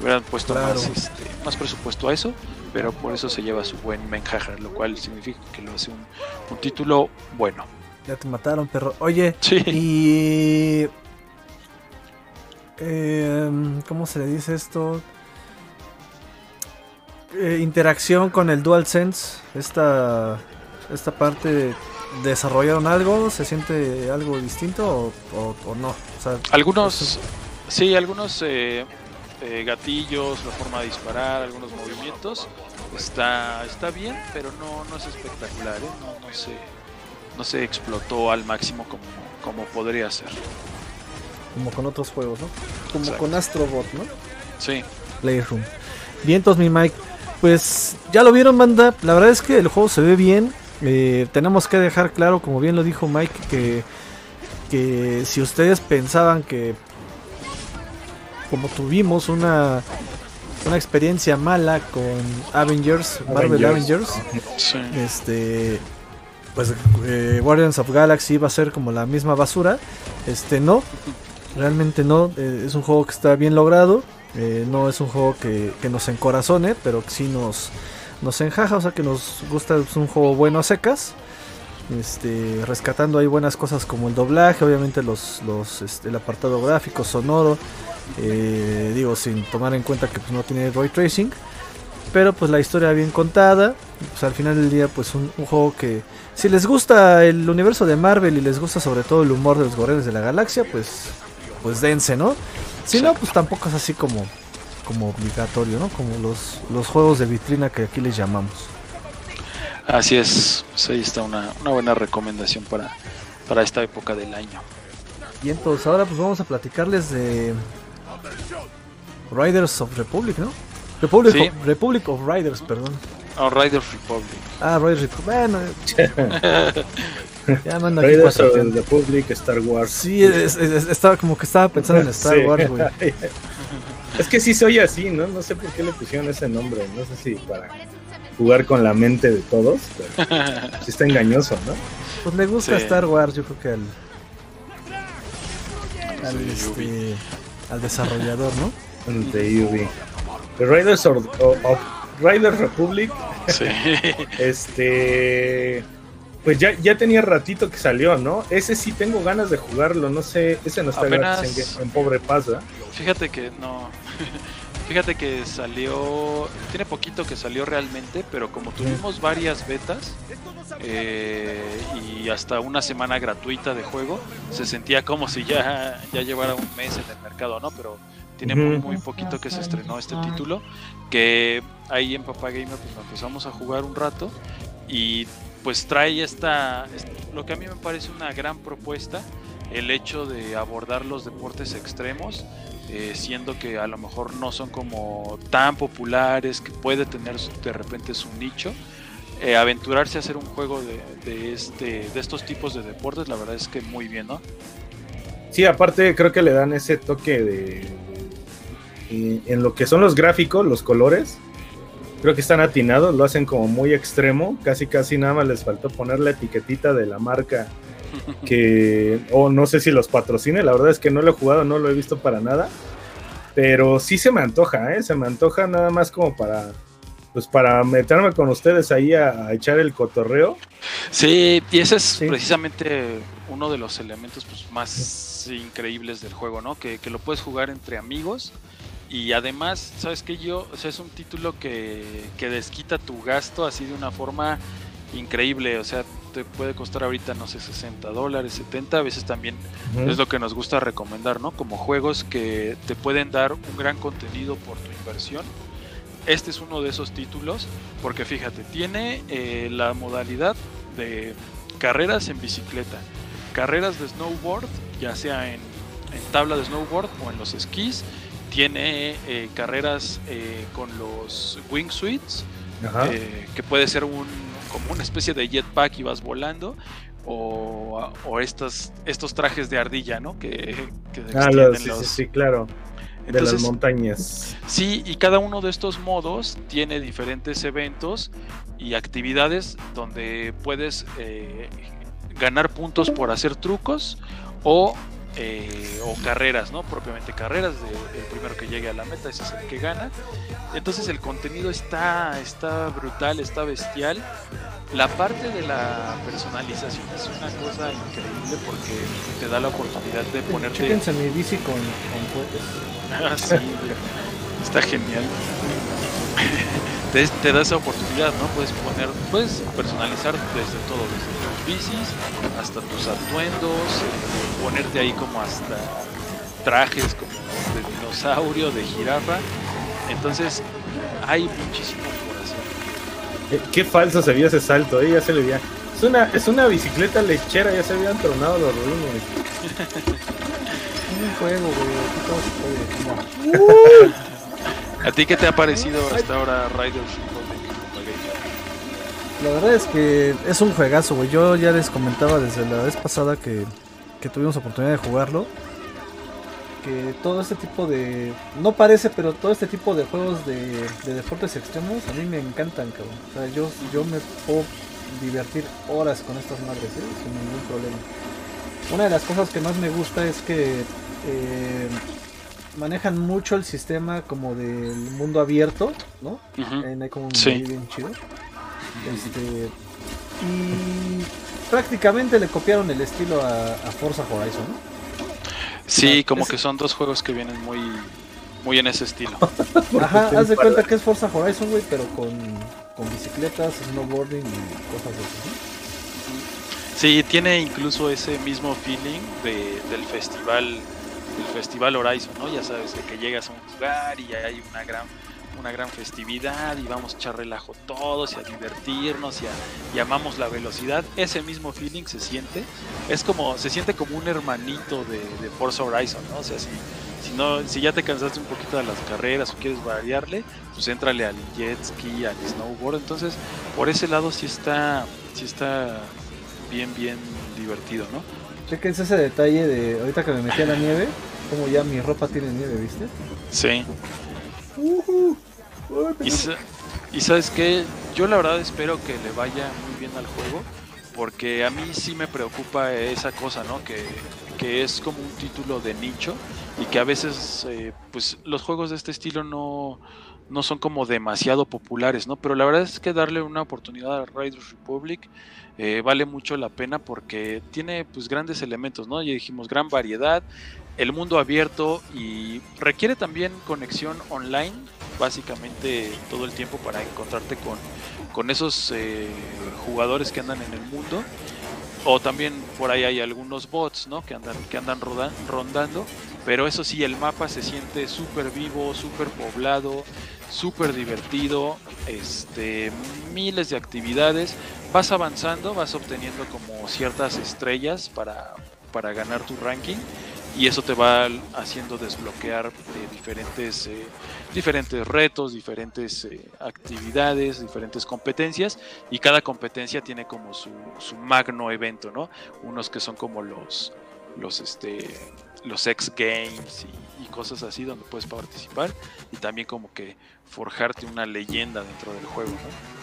hubieran puesto más, este, más presupuesto a eso pero por eso se lleva su buen menjaja lo cual significa que lo hace un, un título bueno ya te mataron perro oye y eh, ¿cómo se le dice esto? Eh, interacción con el DualSense, esta, esta parte, ¿desarrollaron algo? ¿Se siente algo distinto o, no? algunos, sí, algunos eh, eh, gatillos, la forma de disparar, algunos movimientos, está, está bien, pero no, no es espectacular, no, no, se, no se explotó al máximo como, como podría ser. Como con otros juegos, ¿no? Como con Astrobot, ¿no? Sí. Playroom. Vientos, mi Mike. Pues ya lo vieron, banda. La verdad es que el juego se ve bien. Eh, tenemos que dejar claro, como bien lo dijo Mike, que, que si ustedes pensaban que como tuvimos una, una experiencia mala con Avengers, Marvel Avengers, este pues eh, Guardians of Galaxy va a ser como la misma basura. Este no, realmente no. Eh, es un juego que está bien logrado. Eh, no es un juego que, nos encorazone, pero que sí nos, nos enjaja, o sea que nos gusta, es un juego bueno a secas. Este, rescatando ahí buenas cosas como el doblaje, obviamente los, los este, el apartado gráfico, sonoro, eh, digo sin tomar en cuenta que pues, no tiene ray tracing, pero pues la historia bien contada, pues al final del día pues un, juego que si les gusta el universo de Marvel y les gusta sobre todo el humor de los Guardianes de la Galaxia, pues pues dense, ¿no? Si no, pues tampoco es así como, como obligatorio, ¿no? Como los, los juegos de vitrina que aquí les llamamos. Así es, pues ahí está una, buena recomendación para, para esta época del año. Y entonces ahora pues vamos a platicarles de Riders of Republic, ¿no? Republic, of, Republic of Riders, perdón. Oh, Riders Republic. Ah, Riders Republic. Bueno, Ya mando aquí Raiders of the Republic, Star Wars. Sí, estaba como que estaba pensando en Star Wars, güey. es que sí soy así, ¿no? No sé por qué le pusieron ese nombre. No sé si para jugar con la mente de todos, pero sí está engañoso, ¿no? Pues le gusta Star Wars, yo creo que al. Al, este, al desarrollador, ¿no? El de UV. The Raiders of, of Raiders Republic. Sí. este pues ya, ya tenía ratito que salió, ¿no? Ese sí tengo ganas de jugarlo, no sé, ese no está en, Pobre Paz, ¿verdad? Fíjate que no. Fíjate que salió, tiene poquito que salió realmente, pero como tuvimos varias betas eh, y hasta una semana gratuita de juego, se sentía como si ya, ya llevara un mes en el mercado, ¿no? Pero tiene muy, muy poquito que se estrenó este título, que ahí en Papá Gamer pues empezamos a jugar un rato y pues trae esta, lo que a mí me parece una gran propuesta, el hecho de abordar los deportes extremos, eh, siendo que a lo mejor no son como tan populares, que puede tener de repente su nicho. Eh, aventurarse a hacer un juego de, este, de estos tipos de deportes, la verdad es que muy bien, ¿no? Sí, aparte creo que le dan ese toque de... en lo que son los gráficos, los colores, creo que están atinados, lo hacen como muy extremo, casi casi nada más les faltó poner la etiquetita de la marca que, o no sé si los patrocine, la verdad es que no lo he jugado, no lo he visto para nada, pero sí se me antoja, ¿eh? se me antoja nada más como para, pues para meterme con ustedes ahí a, echar el cotorreo Sí, y ese es precisamente uno de los elementos pues, más increíbles del juego, ¿no? Que, que, lo puedes jugar entre amigos y además, ¿sabes qué? Yo, o sea, es un título que, que desquita tu gasto así de una forma increíble, o sea, te puede costar ahorita, no sé, 60 dólares, 70, a veces también es lo que nos gusta recomendar, ¿no? Como juegos que te pueden dar un gran contenido por tu inversión. Este es uno de esos títulos, porque fíjate, tiene eh, la modalidad de carreras en bicicleta, carreras de snowboard, ya sea en, tabla de snowboard o en los esquís, tiene eh, carreras eh, con los wingsuits, que puede ser un como una especie de jetpack y vas volando. O, o estos, estos trajes de ardilla, ¿no? Que, ah, sí, los... sí, claro. de las montañas. Sí, y cada uno de estos modos tiene diferentes eventos y actividades donde puedes eh, ganar puntos por hacer trucos o eh, o carreras, ¿no? Propiamente carreras, de, el primero que llegue a la meta, ese es el que gana. Entonces el contenido está, está brutal, está bestial. La parte de la personalización es una cosa increíble porque te da la oportunidad de ponerte... Chéquense mi bici con, con ah, sí, está genial. Te, da esa oportunidad, ¿no? Puedes poner, puedes personalizar desde todo, desde tus bicis hasta tus atuendos, ponerte ahí como hasta trajes como de dinosaurio, de jirafa. Entonces, hay muchísimo por hacer. Qué, falso se vio ese salto, ¿eh? ya se le veía. Es una, es una bicicleta lechera, ya se habían tronado los ruinos. un juego, güey. ¿A ti qué te ha parecido hasta ahora Riders La verdad es que es un juegazo, güey. Yo ya les comentaba desde la vez pasada que, que tuvimos oportunidad de jugarlo. Que todo este tipo de. No parece, pero todo este tipo de juegos de, de deportes extremos a mí me encantan, cabrón. O sea, yo, yo me puedo divertir horas con estas madres, ¿eh? sin ningún problema. Una de las cosas que más me gusta es que eh, manejan mucho el sistema como del mundo abierto, ¿no? Hay como un bien chido. Este, y prácticamente le copiaron el estilo a, Forza Horizon, ¿no? Sí, como que son dos juegos que vienen muy muy en ese estilo. Ajá, haz de cuenta que es Forza Horizon, güey, pero con, con bicicletas, snowboarding y cosas así. Sí, tiene incluso ese mismo feeling de, del festival el Festival Horizon, ¿no? Ya sabes, de que llegas a un lugar y hay una gran una gran festividad y vamos a echar relajo todos y a divertirnos y, a, y amamos la velocidad. Ese mismo feeling se siente. Es como, se siente como un hermanito de, de Forza Horizon, ¿no? O sea, si, si, no, si ya te cansaste un poquito de las carreras o quieres variarle, pues entrale al jet ski, al snowboard. Entonces, por ese lado sí está, sí está bien, bien divertido, ¿no? Chequense ese detalle de ahorita que me metí a la nieve, como ya mi ropa tiene nieve, ¿viste? Sí. y, sabes qué, yo la verdad espero que le vaya muy bien al juego, porque a mí sí me preocupa esa cosa, ¿no? Que, que es como un título de nicho y que a veces, eh, pues los juegos de este estilo no, no son como demasiado populares, ¿no? Pero la verdad es que darle una oportunidad a Riders Republic eh, vale mucho la pena porque tiene pues grandes elementos, ¿no? Ya dijimos gran variedad, el mundo abierto y requiere también conexión online, básicamente todo el tiempo para encontrarte con, con esos eh, jugadores que andan en el mundo. O también por ahí hay algunos bots, ¿no? Que andan, que andan rondando. Pero eso sí, el mapa se siente súper vivo, súper poblado, súper divertido. Este, miles de actividades vas avanzando, vas obteniendo como ciertas estrellas para, para ganar tu ranking y eso te va haciendo desbloquear eh, diferentes, eh, diferentes retos, diferentes eh, actividades, diferentes competencias y cada competencia tiene como su, su, magno evento, ¿no? Unos que son como los, los, este, los X Games y, y, cosas así donde puedes participar y también como que forjarte una leyenda dentro del juego, ¿no?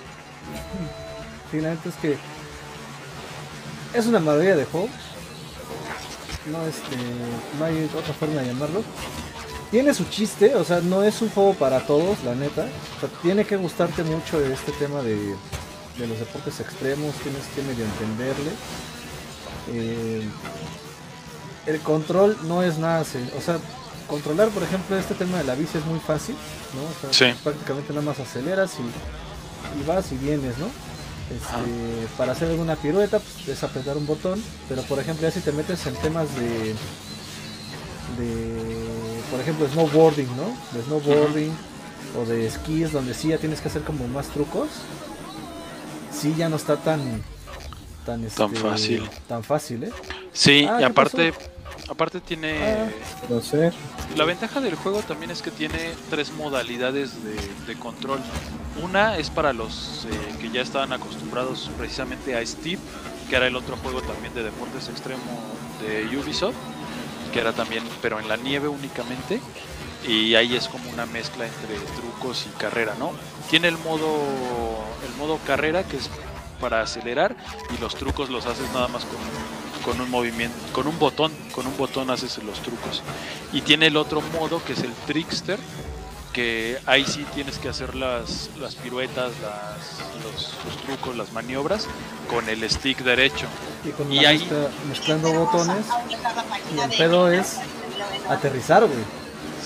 Finalmente es que es una maravilla de juego. No, este, no hay otra forma de llamarlo. Tiene su chiste, o sea, no es un juego para todos, la neta. Tiene que gustarte mucho este tema de, de los deportes extremos, tienes que medio entenderle. Eh, el control no es nada, o sea, controlar, por ejemplo, este tema de la bici es muy fácil, ¿no? O sea, prácticamente nada más aceleras y, vas y vienes, ¿no? Este, para hacer alguna pirueta, pues es apretar un botón, pero por ejemplo, ya si te metes en temas de, de por ejemplo, snowboarding, ¿no? De snowboarding o de esquís, donde sí ya tienes que hacer como más trucos, sí ya no está tan tan, este, fácil. Tan fácil, ¿eh? Sí, ah, y aparte aparte tiene ah, no sé. La ventaja del juego también es que tiene tres modalidades de, control. Una es para los eh, que ya estaban acostumbrados precisamente a Steve, que era el otro juego también de deportes extremo de Ubisoft, que era también, pero en la nieve únicamente. Y ahí es como una mezcla entre trucos y carrera, ¿no? Tiene el modo, el modo carrera que es para acelerar y los trucos los haces nada más con, con un movimiento, con un botón, con un botón haces los trucos. Y tiene el otro modo que es el trickster, que ahí sí tienes que hacer las, las piruetas, los, trucos, las maniobras con el stick derecho. Y, ahí mezclando botones y el pedo es aterrizar, güey.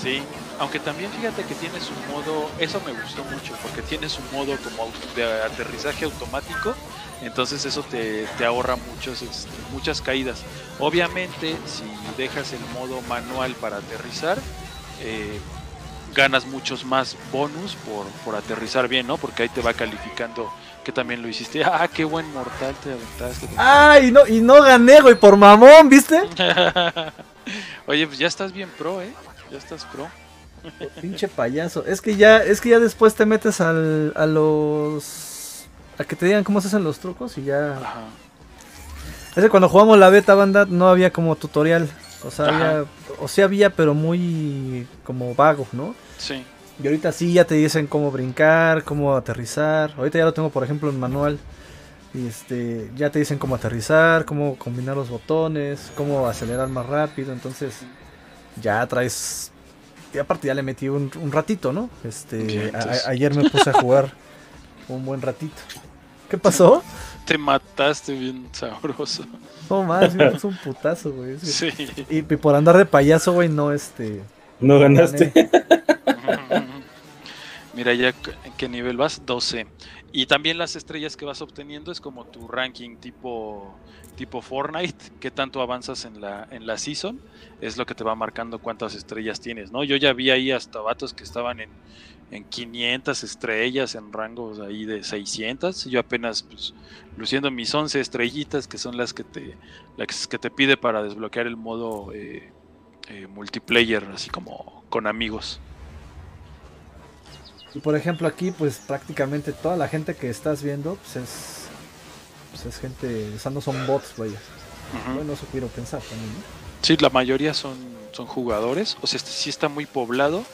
Sí, aunque también fíjate que tiene su modo, eso me gustó mucho, porque tiene su modo como de aterrizaje automático, entonces eso te, ahorra muchos, este, muchas caídas. Obviamente, si dejas el modo manual para aterrizar, eh, ganas muchos más bonus por, aterrizar bien, ¿no? Porque ahí te va calificando que también lo hiciste. Ah, qué buen mortal te aventaste. Ah, y no, y no gané, güey, por mamón, ¿viste? Oye, pues ya estás bien pro, ¿eh? Ya estás pro. Pinche payaso. Es que ya, es que ya después te metes al, a los. A que te digan cómo se hacen los trucos y ya. Es que cuando jugamos la beta banda no había como tutorial. O sea, había, o sea había, pero muy como vago, ¿no? Sí. Y ahorita sí ya te dicen cómo brincar, cómo aterrizar. Ahorita ya lo tengo, por ejemplo, en manual. Y este, ya te dicen cómo aterrizar, cómo combinar los botones, cómo acelerar más rápido. Entonces, ya traes y aparte ya le metí un, ratito, ¿no? Este, ayer me puse a jugar un buen ratito. ¿Qué pasó? Te mataste bien sabroso. No más, me puso un putazo, güey. Sí. Y, por andar de payaso, güey, no este. No ganaste. Mira ya en qué nivel vas, 12. Y también las estrellas que vas obteniendo es como tu ranking tipo tipo Fortnite, qué tanto avanzas en la, en la season, es lo que te va marcando cuántas estrellas tienes, ¿no? Yo ya vi ahí hasta vatos que estaban en, en 500 estrellas, en rangos ahí de 600, yo apenas pues, luciendo mis 11 estrellitas, que son las que te, las que te pide para desbloquear el modo eh, eh, multiplayer, así como con amigos. Y por ejemplo aquí, pues prácticamente toda la gente que estás viendo, pues es pues, es gente, o sea, no son bots, vaya. Bueno, eso quiero pensar también, ¿no? Sí, la mayoría son, son jugadores, o sea, este sí está muy poblado,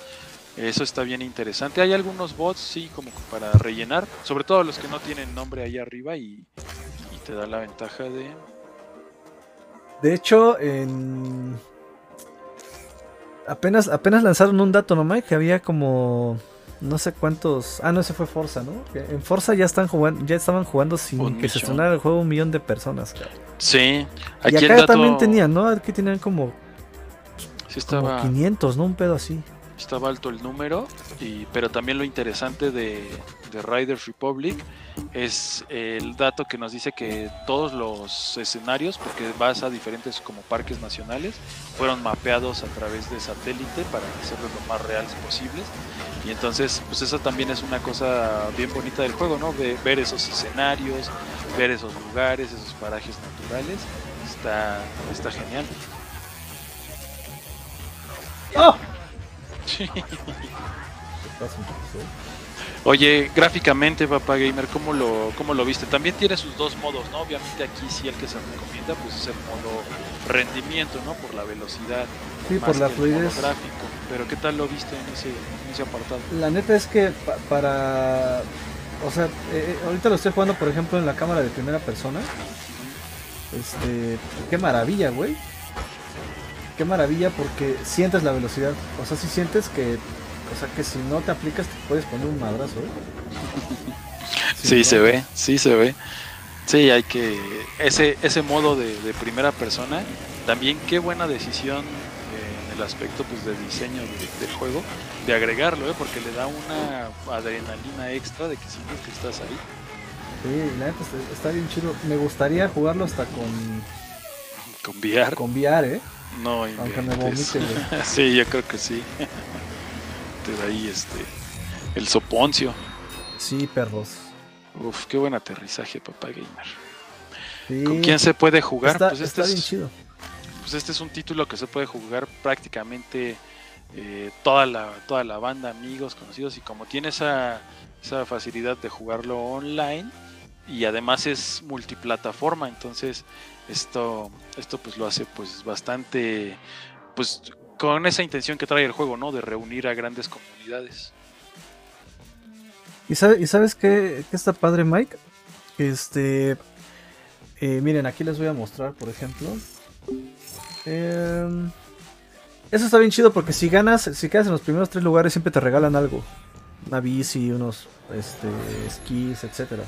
eso está bien interesante. Hay algunos bots, sí, como para rellenar, sobre todo los que no tienen nombre ahí arriba y, te da la ventaja de... De hecho, en... Apenas, apenas lanzaron un dato nomás que había como no sé cuántos. Ah, no, ese fue Forza, ¿no? En Forza ya están jugando, ya estaban jugando sin que se estrenara el juego un millón de personas. Sí, aquí y acá también tenían, ¿no? Aquí tenían como, sí estaba... 500, ¿no? Un pedo así. Estaba alto el número, y, pero también lo interesante de, de Riders Republic es el dato que nos dice que todos los escenarios, porque vas a diferentes como parques nacionales, fueron mapeados a través de satélite para hacerlos lo más reales posibles. Y entonces, pues eso también es una cosa bien bonita del juego, ¿no? De ver esos escenarios, ver esos lugares, esos parajes naturales. Está, está genial. ¡Oh! Oye, gráficamente, papá gamer, ¿cómo lo, ¿cómo lo viste? También tiene sus dos modos, ¿no? Obviamente aquí sí el que se recomienda pues es el modo rendimiento, ¿no? Por la velocidad. Sí, por la fluidez. Gráfico. Pero ¿qué tal lo viste en ese, en ese apartado? La neta es que para... O sea, eh, eh, ahorita lo estoy jugando, por ejemplo, en la cámara de primera persona. Este, qué maravilla, güey. Qué maravilla porque sientes la velocidad. O sea, si sientes que o sea que si no te aplicas te puedes poner un madrazo. ¿eh? Sí, se ve, sí se ve. Sí, hay que. Ese, ese modo de, primera persona, también qué buena decisión eh, en el aspecto pues, de diseño del juego, de agregarlo, ¿eh? porque le da una adrenalina extra de que sientes que estás ahí. Sí, la neta está, bien chido. Me gustaría jugarlo hasta con. Con VR. Con VR, ¿eh? No, Aunque me vomite, sí, yo creo que sí. Te da ahí este. El soponcio. Sí, perros. Uf, qué buen aterrizaje, papá gamer. ¿Con quién se puede jugar? pues este es, chido. Pues este es un título que se puede jugar prácticamente eh, toda, la, toda la banda, amigos, conocidos, y como tiene esa, esa facilidad de jugarlo online, y además es multiplataforma, entonces esto, esto pues lo hace pues bastante, pues con esa intención que trae el juego, ¿no? De reunir a grandes comunidades. ¿Y, sabes qué, está padre, Mike? Este. Eh, miren, aquí les voy a mostrar, por ejemplo. Em, eso está bien chido porque si ganas, si quedas en los primeros tres lugares, siempre te regalan algo. Una bici, unos este, skis, etcétera.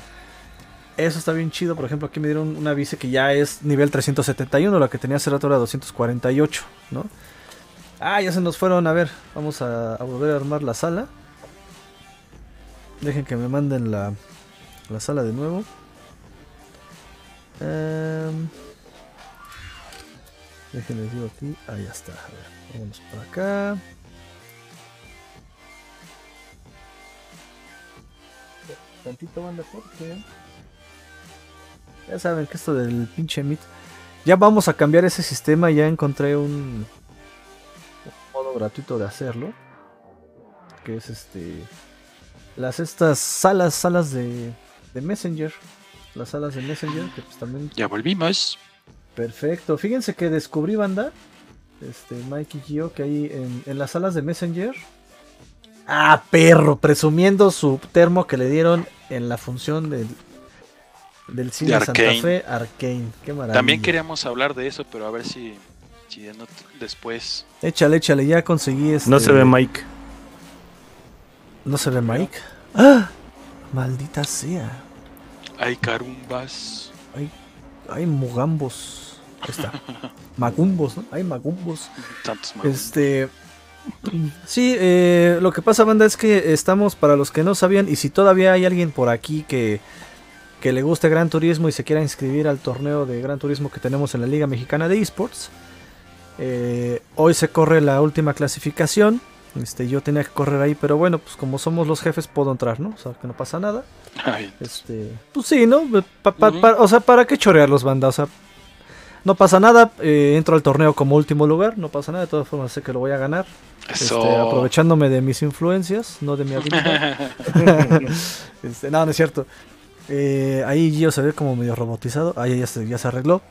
Eso está bien chido. Por ejemplo, aquí me dieron una bici que ya es nivel 371, la que tenía hace rato era 248, ¿no? Ah, ya se nos fueron. A ver, vamos a volver a armar la sala. Dejen que me manden la, la sala de nuevo. Um, déjenles digo aquí. Ahí está. A ver, vámonos por acá. Tantito banda porque. Ya saben que esto del pinche Meet. Ya vamos a cambiar ese sistema. Ya encontré un, un modo gratuito de hacerlo. Que es este las estas salas, salas de, de Messenger. Las salas de Messenger, que pues también. Ya volvimos. Perfecto. Fíjense que descubrí banda. Este, Mike y Gio, que hay en, en las salas de Messenger. Ah, perro, presumiendo su termo que le dieron en la función del, del cine de Santa Fe, Arcane. Qué maravilla. También queríamos hablar de eso, pero a ver si, si después. Échale, échale, ya conseguí este... No se ve Mike. ¿No se ve Mike? ¡Ah! Maldita sea. Hay carumbas. Hay, hay mugambos. Ahí está. magumbos, ¿no? Hay magumbos. Tantos magumbos. Este. Sí, eh, lo que pasa, banda, es que estamos para los que no sabían. Y si todavía hay alguien por aquí que, que le guste Gran Turismo y se quiera inscribir al torneo de Gran Turismo que tenemos en la Liga Mexicana de Esports, eh, hoy se corre la última clasificación. Este, yo tenía que correr ahí, pero bueno, pues como somos los jefes puedo entrar, ¿no? O sea, que no pasa nada. este, pues sí, ¿no? o sea, ¿para qué chorearlos, banda? O sea, no pasa nada, eh, entro al torneo como último lugar, no pasa nada, de todas formas sé que lo voy a ganar. Este, aprovechándome de mis influencias, no de mi habilidad. este, no, no es cierto. Eh, ahí Gio se ve como medio robotizado, ahí ya se, ya se arregló.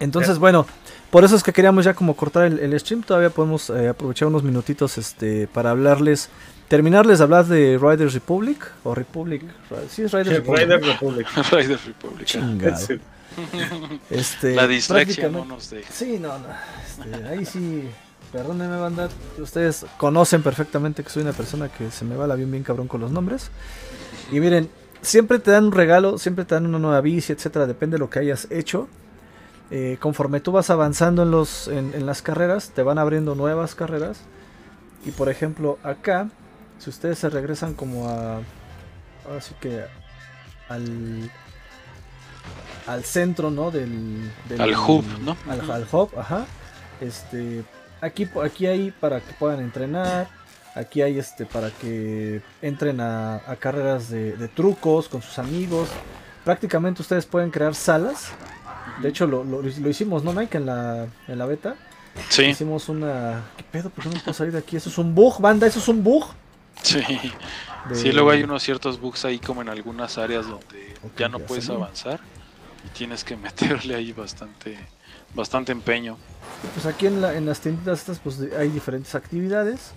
Entonces, bueno, por eso es que queríamos ya como cortar el, stream. Todavía podemos eh, aprovechar unos minutitos este, para hablarles. Terminarles de hablar de Riders Republic. O Republic. Sí, es Riders Republic. Riders Republic. Riders Republic. Este, La distracción no nos deja. Sí, no, no. Este, ahí sí. Perdónenme, banda. Ustedes conocen perfectamente que soy una persona que se me va la bien, bien cabrón con los nombres. Y miren, siempre te dan un regalo, siempre te dan una nueva bici, etcétera. Depende de lo que hayas hecho. Eh, conforme tú vas avanzando en, los, en, las carreras, te van abriendo nuevas carreras. Y por ejemplo, acá, si ustedes se regresan como a. Así que al. Al centro, ¿no? Del. al hub, ¿no? Al, hub, ajá. Este. Aquí, aquí hay para que puedan entrenar. Aquí hay este para que entren a, carreras de, de trucos con sus amigos. Prácticamente ustedes pueden crear salas de hecho, lo, lo, hicimos, ¿no, Mike? En la, en la beta. Sí. Hicimos una. ¿Qué pedo? ¿Por qué no puedo salir de aquí? ¿Eso es un bug, banda? ¿Eso es un bug? Sí. Sí, luego hay unos ciertos bugs ahí, como en algunas áreas donde ya no puedes avanzar. Y tienes que meterle ahí bastante bastante empeño. Pues aquí en, la, en las tiendas estas, pues hay diferentes actividades.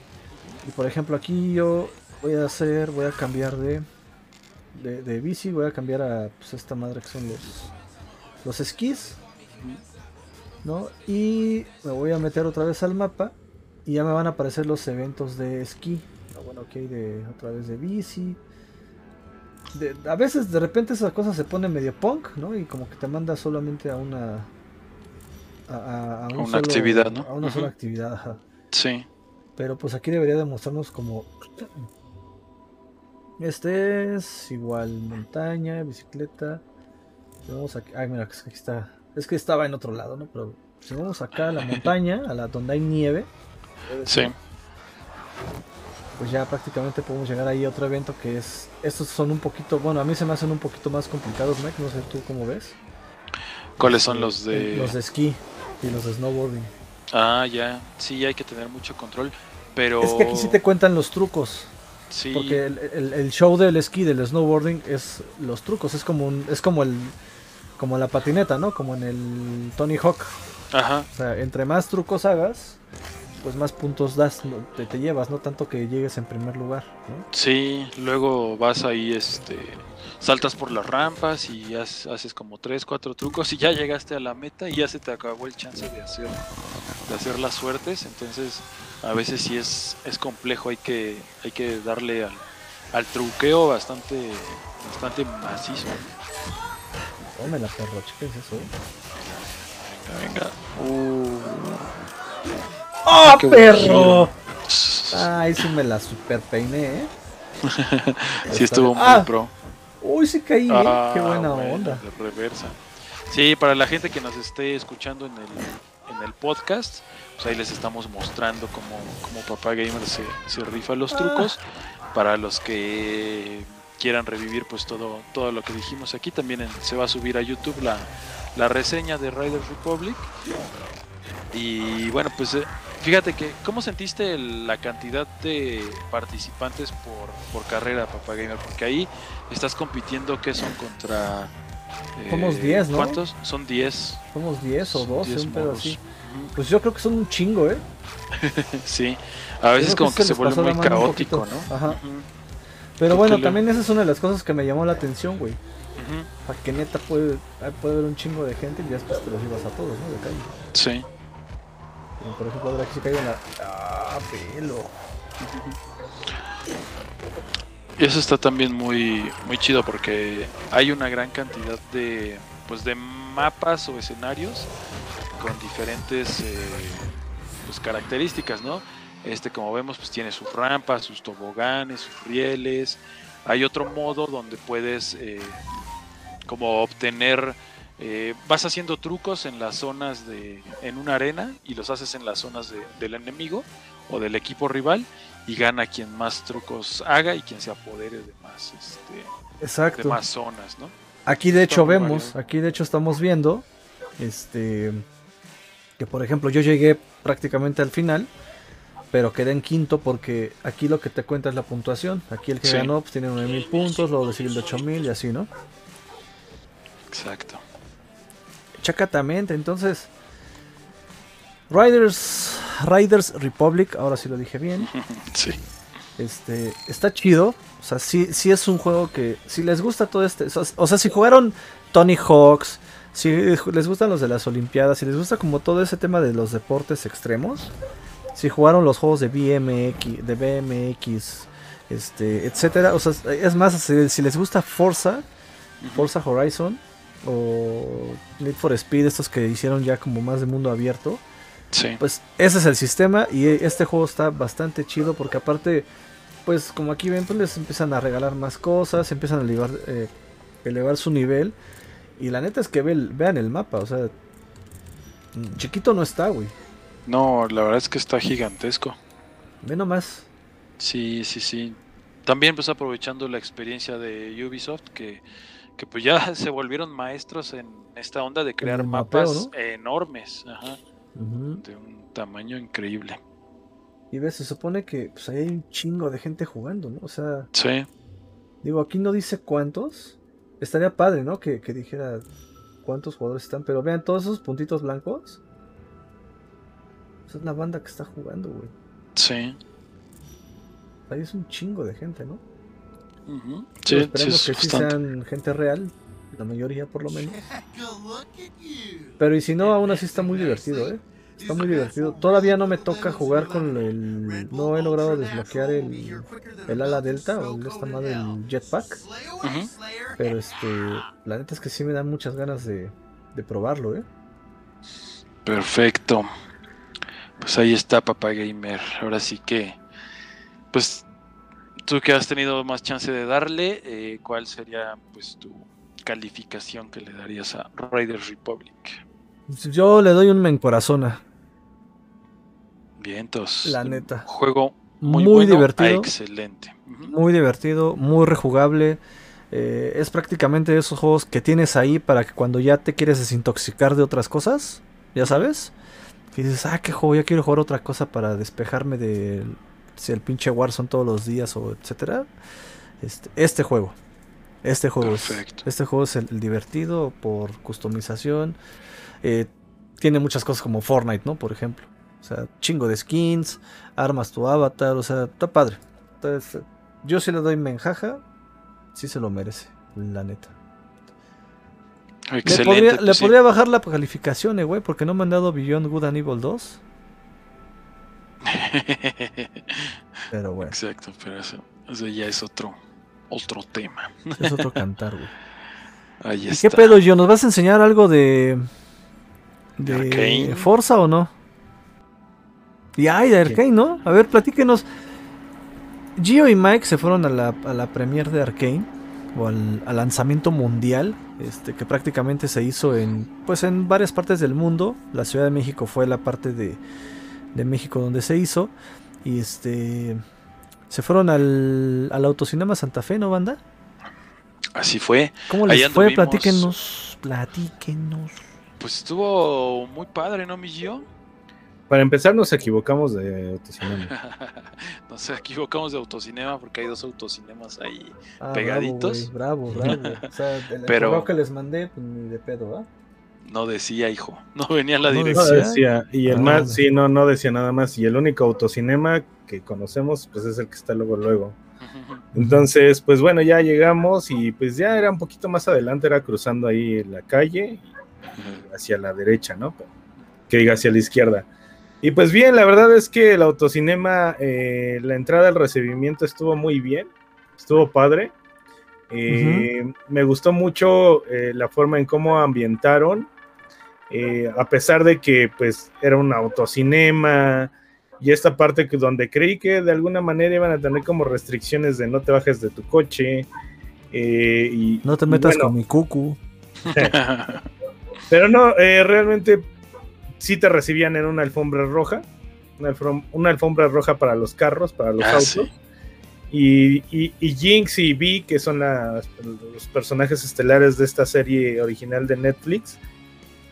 Y por ejemplo, aquí yo voy a hacer. Voy a cambiar de. De, de bici, voy a cambiar a pues, esta madre que son los los esquís. ¿no? Y me voy a meter otra vez al mapa y ya me van a aparecer los eventos de esquí. bueno, aquí hay de, otra vez de bici. de- a veces de repente esa cosa se pone medio punk, ¿no? Y como que te manda solamente a una... A, a- a un una solo- actividad, ¿no? A una sola actividad. Sí. Pero pues aquí debería demostrarnos como... Este es igual montaña, bicicleta. Si Vamos aquí... Ay, mira, es que aquí está... Es que estaba en otro lado, ¿no? Pero si vamos acá a la montaña, a la donde hay nieve, Sí. pues ya prácticamente podemos llegar ahí a otro evento que es... Estos son un poquito... Bueno, a mí se me hacen un poquito más complicados, Mike. No sé tú cómo ves. ¿Cuáles son los de.? Los de esquí y los de snowboarding. Ah, ya. Sí, hay que tener mucho control. Pero. Es que aquí sí te cuentan los trucos. Sí. Porque el, el- el show del esquí, del snowboarding, es los trucos. Es como un, es como el como la patineta, ¿no? Como en el Tony Hawk. Ajá. O sea, entre más trucos hagas, pues más puntos das, te, te llevas, no tanto que llegues en primer lugar, ¿no? Sí, luego vas ahí, este, saltas por las rampas y has- haces como tres, cuatro trucos y ya llegaste a la meta y ya se te acabó el chance de hacer, de hacer las suertes. Entonces, a veces sí es, es complejo, hay que, hay que darle al, al truqueo bastante, bastante macizo. Tómela, perro, chéquense eso. ¿eh? Venga, venga. Uh, ¡Oh, qué perro! Ay, sí me la super peiné, ¿eh? sí estuvo muy Ah, pro. Uy, sí caí, ¿eh? Ah, Qué buena bueno, onda. de reversa. Sí, para la gente que nos esté escuchando en el, en el podcast, pues ahí les estamos mostrando cómo, cómo Papá Gamer se, se rifa los Ah. trucos. Para los que quieran revivir pues todo, todo lo que dijimos aquí, también en- se va a subir a YouTube la, la reseña de Riders Republic. Y bueno, pues eh, fíjate que, ¿cómo sentiste el- la cantidad de participantes por, por carrera, Papá Gamer? Porque ahí estás compitiendo que son contra... eh, Somos 10, ¿no? ¿Cuántos? Son 10. Somos 10 o Son 12, 10 un pedo así. Pues yo creo que son un chingo, ¿eh? Sí, a veces como que que se vuelve muy caótico. ¿no? Ajá. Ujú, Pero Tú bueno, que le- también esa es una de las cosas que me llamó la atención, güey. ujú. Para que neta puede, puede haber un chingo de gente y ya después te los llevas a todos, ¿no? De calle. Sí. Como por ejemplo, ahora aquí se caigo en la. ¡Ah, pelo! Y eso está también muy, muy chido porque hay una gran cantidad de, pues de mapas o escenarios con diferentes eh, pues, características, ¿no? Este, como vemos, pues tiene sus rampas, sus toboganes, sus rieles. Hay otro modo donde puedes eh, como obtener, eh, vas haciendo trucos en las zonas de, en una arena y los haces en las zonas de- del enemigo o del equipo rival y gana quien más trucos haga y quien se apodere de más, este, de Exacto. más zonas, ¿no? Aquí de hecho vemos, variado. aquí de hecho estamos viendo, este, que por ejemplo yo llegué prácticamente al final, pero quedé en quinto porque aquí lo que te cuenta es la puntuación. Aquí el que Sí. ganó pues, tiene 9000 puntos, luego le sigue el de 8000 y así, ¿no? Exacto. Chacatamente, entonces. Riders, Riders Republic, ahora sí lo dije bien. Sí. Este, está chido. O sea, sí, sí es un juego que. Si les gusta todo este. O sea, si jugaron Tony Hawks. Si les gustan los de las Olimpiadas. Si les gusta como todo ese tema de los deportes extremos. Si jugaron los juegos de BMX. De BMX. Este, etcétera. O sea, es más, si, si les gusta Forza. Forza Horizon. O Need for Speed. Estos que hicieron ya como más de mundo abierto. Sí. Pues ese es el sistema y este juego está bastante chido porque aparte, pues como aquí ven, pues les empiezan a regalar más cosas, empiezan a elevar, eh, elevar su nivel y la neta es que ve vean el mapa, o sea, mm, chiquito no está, güey. No, la verdad es que está gigantesco. Ve nomás. Sí, sí, sí. También pues aprovechando la experiencia de Ubisoft que, que pues ya se volvieron maestros en esta onda de crear mapeo, mapas ¿no? enormes, ajá, De un tamaño increíble. Y ves, se supone que pues ahí hay un chingo de gente jugando, ¿no? O sea, Sí, digo, aquí no dice cuántos. Estaría padre, ¿no? Que, que dijera cuántos jugadores están, pero vean todos esos puntitos blancos. Esa es la banda que está jugando, güey. sí. Ahí es un chingo de gente, ¿no? ujú, Pero Sí, sí, esperemos es que sí sean gente real, la mayoría por lo menos. Pero y si no, aún así está muy divertido, ¿eh? Está muy divertido. Todavía no me toca jugar con el. No he logrado desbloquear el, el ala delta o esta madre el jetpack. Pero este. La neta es que sí me dan muchas ganas de, de probarlo, ¿eh? Perfecto. Pues ahí está, papá gamer. Ahora sí que. Pues tú que has tenido más chance de darle, eh, ¿cuál sería pues tu calificación que le darías a Raiders Republic? Yo le doy un mencorazona. Vientos. La neta. Juego muy, divertido. excelente. Muy divertido, muy rejugable. Eh, es prácticamente esos juegos que tienes ahí para que cuando ya te quieres desintoxicar de otras cosas, ya sabes, y dices, ah, qué juego, ya quiero jugar otra cosa para despejarme de si el pinche Warzone todos los días o etcétera. Este, este juego. Este juego es, este juego es el, divertido por customización. Eh, tiene muchas cosas como Fortnite, ¿no? Por ejemplo. O sea, chingo de skins, armas tu avatar, o sea, está padre. Entonces, yo sí le doy menjaja, sí se lo merece, la neta. Excelente. Le podría, bajar la calificación, eh, güey, porque no me han dado Beyond Good and Evil 2. pero bueno. Exacto, pero eso, ya es otro, otro tema. Es otro cantar, güey. Ahí ¿Y qué pedo, yo? ¿Nos vas a enseñar algo de. de Forza o no? Y ay, de Arkane, ¿no? A ver, platíquenos. Gio y Mike se fueron a la, a la premiere de Arkane, o al, lanzamiento mundial, este, que prácticamente se hizo en, pues en varias partes del mundo. La Ciudad de México fue la parte de, de México donde se hizo. Y este, se fueron al, al Autocinema Santa Fe, ¿no, banda? Así fue. ¿Cómo les fue? Platíquenos, platíquenos. Pues estuvo muy padre, ¿no, mi Gio? Para empezar, nos equivocamos de autocinema. nos equivocamos de autocinema porque hay dos autocinemas ahí ah, pegaditos. Bravo, bravo, O sea, el Pero que les mandé, pues ni de pedo, ¿ah? No decía, hijo. No venía la dirección. No decía. Y el ah, más, sí, no, no decía nada más. Y el único autocinema que conocemos, pues es el que está luego, luego. Entonces, pues bueno, ya llegamos y pues ya era un poquito más adelante, era cruzando ahí la calle hacia la derecha, ¿no? Que diga hacia la izquierda. Y pues bien, la verdad es que el autocinema, eh, la entrada al recibimiento estuvo muy bien, estuvo padre. Eh, me gustó mucho eh, la forma en cómo ambientaron, a pesar de que pues era un autocinema y esta parte que donde creí que de alguna manera iban a tener como restricciones de no te bajes de tu coche y no te metas con mi cucu. pero no, realmente sí te recibían en una alfombra roja, una, alfombra, roja para los carros, para los ah, autos. Y, Jinx y Vi, que son los personajes estelares de esta serie original de Netflix,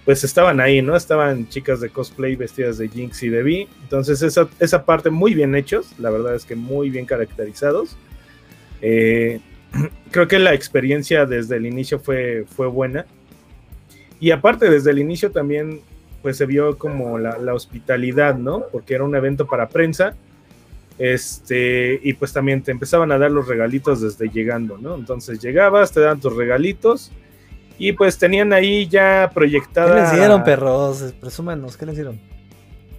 pues estaban ahí, ¿no? Estaban chicas de cosplay vestidas de Jinx y de Vi. Entonces esa, esa parte muy bien hechos, la verdad es que muy bien caracterizados. Eh, creo que la experiencia desde el inicio fue, fue buena. Y aparte, desde el inicio también pues se vio como la, hospitalidad, ¿no? Porque era un evento para prensa. Este, y pues también te empezaban a dar los regalitos desde llegando, ¿no? Entonces llegabas, te dan tus regalitos y pues tenían ahí ya proyectada. ¿Qué les dieron, perros? Presúmanos, ¿qué les dieron?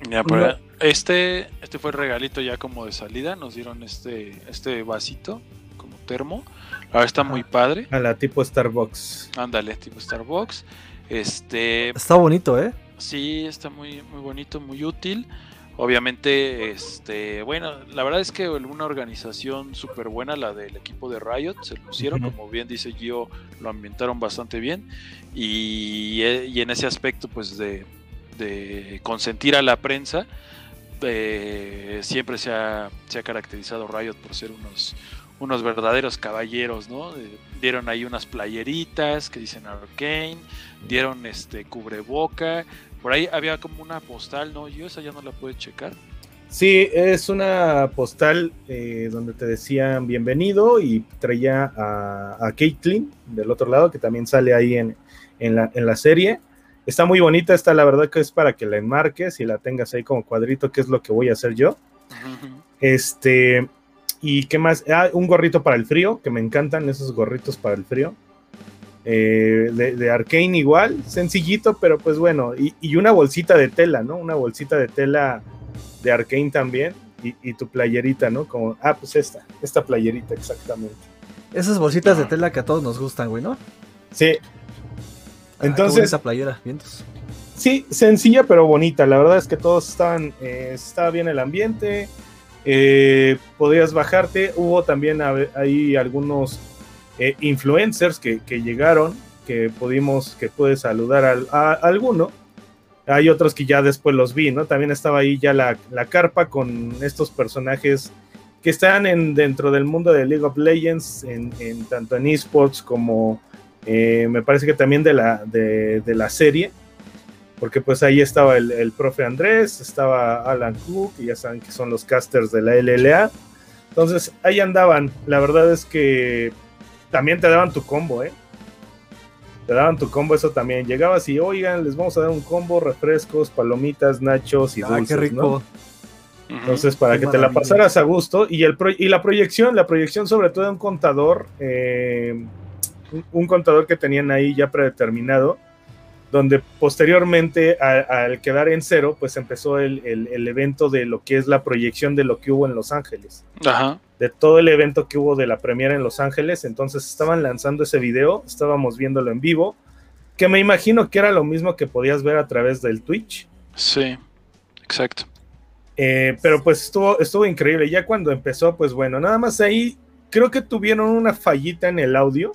Ya, pues, este, este fue el regalito ya como de salida. Nos dieron este, este vasito como termo. Ahora está muy padre. A la tipo Starbucks. Ándale, tipo Starbucks. Este. Está bonito, ¿eh? Sí, está muy, muy bonito, muy útil. Obviamente, este, bueno, la verdad es que una organización súper buena, la del equipo de Riot, se pusieron, como bien dice Gio, lo ambientaron bastante bien. Y, eh, en ese aspecto, pues de, consentir a la prensa, eh, siempre se ha, se ha, caracterizado Riot por ser unos, unos verdaderos caballeros, ¿no? Eh, dieron ahí unas playeritas que dicen Arcane, dieron este cubreboca, por ahí había como una postal, ¿no? Yo esa ya no la pude checar. Sí, es una postal eh, donde te decían bienvenido y traía a, a Caitlyn del otro lado, que también sale ahí en, la, serie. Está muy bonita, esta la verdad que es para que la enmarques y la tengas ahí como cuadrito, que es lo que voy a hacer yo. Este, y qué más, ah, un gorrito para el frío, que me encantan esos gorritos para el frío. Eh, de, de Arkane igual, sencillito, pero pues bueno, y, y, una bolsita de tela, ¿no? Una bolsita de tela de Arkane también, y, y, tu playerita, ¿no? Como, ah, pues esta, esta playerita exactamente. Esas bolsitas de tela que a todos nos gustan, güey, ¿no? Sí. Ah, Entonces... esa playera, vientos. Sí, sencilla pero bonita. La verdad es que todos estaban, eh, estaba bien el ambiente. Eh, podías bajarte. Hubo también ahí algunos eh, influencers que, que, llegaron, que pudimos, que pude saludar a, alguno. Hay otros que ya después los vi, ¿no? También estaba ahí ya la, la carpa con estos personajes que están en, dentro del mundo de League of Legends, en, en tanto en esports como eh, me parece que también de la, de, la serie porque pues ahí estaba el, el, profe Andrés, estaba Alan Cook, y ya saben que son los casters de la LLA. Entonces ahí andaban. La verdad es que también te daban tu combo, ¿eh? Te daban tu combo, eso también. Llegabas y, oigan, les vamos a dar un combo, refrescos, palomitas, nachos y ah, dulces, qué rico. ¿no? Entonces, para qué que maravilla. te la pasaras a gusto. Y, el pro y la proyección, la proyección sobre todo de un contador, eh, un contador que tenían ahí ya predeterminado, donde posteriormente al, quedar en cero, pues empezó el, el, el, evento de lo que es la proyección de lo que hubo en Los Ángeles. Ajá. De todo el evento que hubo de la premiera en Los Ángeles, entonces estaban lanzando ese video, estábamos viéndolo en vivo, que me imagino que era lo mismo que podías ver a través del Twitch. Sí, exacto. Eh, pero pues estuvo, estuvo increíble. Ya cuando empezó, pues bueno, nada más ahí creo que tuvieron una fallita en el audio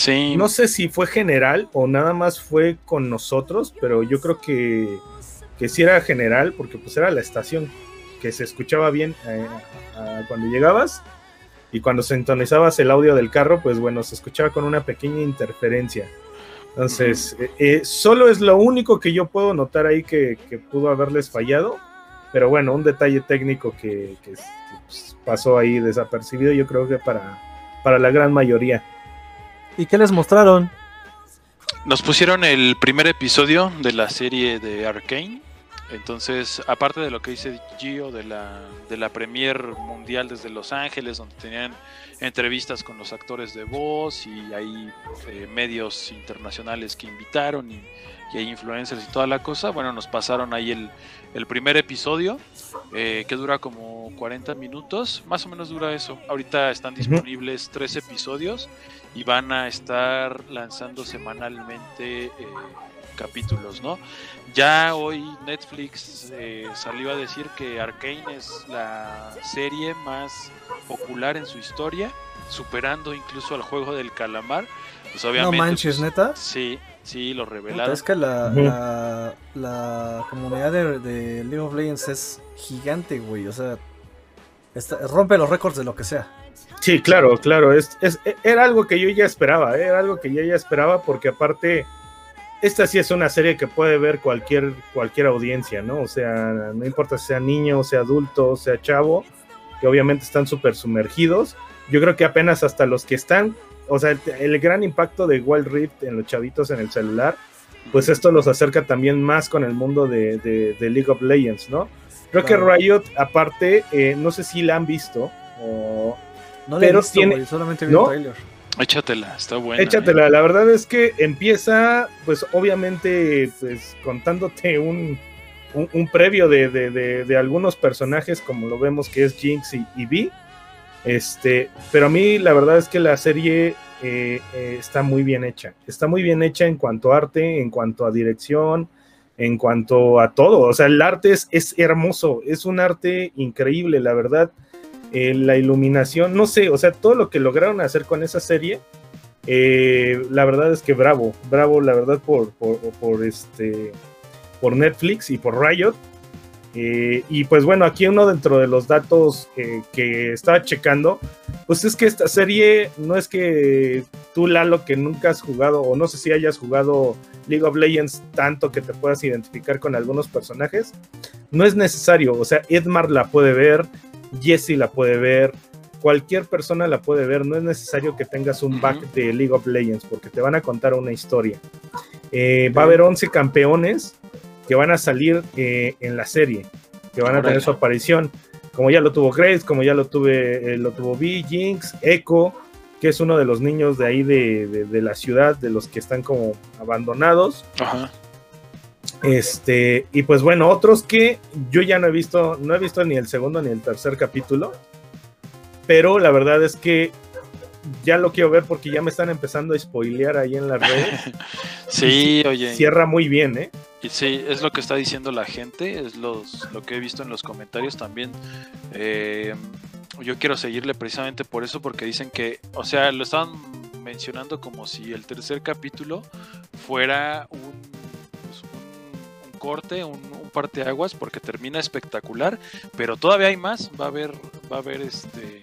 Sí. No sé si fue general o nada más fue con nosotros, pero yo creo que, que sí era general, porque pues era la estación, que se escuchaba bien eh, a, cuando llegabas y cuando sintonizabas el audio del carro, pues bueno, se escuchaba con una pequeña interferencia. Entonces, uh -huh. eh, eh, solo es lo único que yo puedo notar ahí que, que, pudo haberles fallado, pero bueno, un detalle técnico que, que, que pues, pasó ahí desapercibido, yo creo que para, para la gran mayoría. ¿Y qué les mostraron? Nos pusieron el primer episodio de la serie de Arkane. Entonces, aparte de lo que dice Gio de la, de la premier mundial desde Los Ángeles, donde tenían entrevistas con los actores de voz y hay eh, medios internacionales que invitaron y, y, hay influencers y toda la cosa, bueno, nos pasaron ahí el, el primer episodio eh, que dura como 40 minutos, más o menos dura eso. Ahorita están disponibles tres episodios y van a estar lanzando semanalmente eh, capítulos, ¿no? Ya hoy Netflix eh, salió a decir que Arkane es la serie más popular en su historia, superando incluso al juego del calamar. Pues obviamente, no manches, pues, neta. Sí, sí, lo revelaron. Es que la, uh -huh. la, la, comunidad de, de, League of Legends es gigante, güey. O sea, está, rompe los récords de lo que sea. Sí, claro, claro. Es, es, era algo que yo ya esperaba, ¿eh? era algo que yo ya esperaba porque aparte esta sí es una serie que puede ver cualquier, cualquier audiencia, ¿no? O sea, no importa si sea niño, sea adulto, sea chavo, que obviamente están súper sumergidos. Yo creo que apenas hasta los que están, o sea, el, el, gran impacto de Wild Rift en los chavitos en el celular, pues esto los acerca también más con el mundo de, de, de League of Legends, ¿no? Creo claro. que Riot, aparte, eh, no sé si la han visto, o... no pero visto, tiene, wey, solamente vi ¿no? el trailer. Échatela, está buena. Échatela, eh. la verdad es que empieza, pues obviamente, pues contándote un, un, un previo de, de, de, de, algunos personajes, como lo vemos que es Jinx y, y Vi. Este, pero a mí la verdad es que la serie eh, eh, está muy bien hecha. Está muy bien hecha en cuanto a arte, en cuanto a dirección, en cuanto a todo. O sea, el arte es, es hermoso, es un arte increíble, la verdad eh, la iluminación, no sé, o sea, todo lo que lograron hacer con esa serie, eh, la verdad es que bravo, bravo, la verdad, por, por, por este, por Netflix y por Riot. Eh, y pues bueno, aquí uno dentro de los datos que estaba checando, pues es que esta serie no es que tú, Lalo, que nunca has jugado, o no sé si hayas jugado League of Legends tanto que te puedas identificar con algunos personajes, no es necesario, o sea, Edmar la puede ver, Jesse la puede ver, cualquier persona la puede ver, no es necesario que tengas un back de League of Legends porque te van a contar una historia. Eh, va a haber 11 campeones que van a salir eh, en la serie, que van a tener su aparición, como ya lo tuvo Grace, como ya lo, tuve, eh, lo tuvo V, Jinx, Echo, que es uno de los niños de ahí de, de la ciudad, de los que están como abandonados. Ajá. Este, y pues bueno, otros que yo ya no he visto, no he visto ni el segundo ni el tercer capítulo, pero la verdad es que ya lo quiero ver porque ya me están empezando a spoilear ahí en las redes. sí, oye. Cierra muy bien, ¿eh? Y sí, es lo que está diciendo la gente, es los, lo que he visto en los comentarios también. Eh, yo quiero seguirle precisamente por eso, porque dicen que, o sea, lo estaban mencionando como si el tercer capítulo fuera un corte, un, un parteaguas, porque termina espectacular, pero todavía hay más, va a haber, va a haber este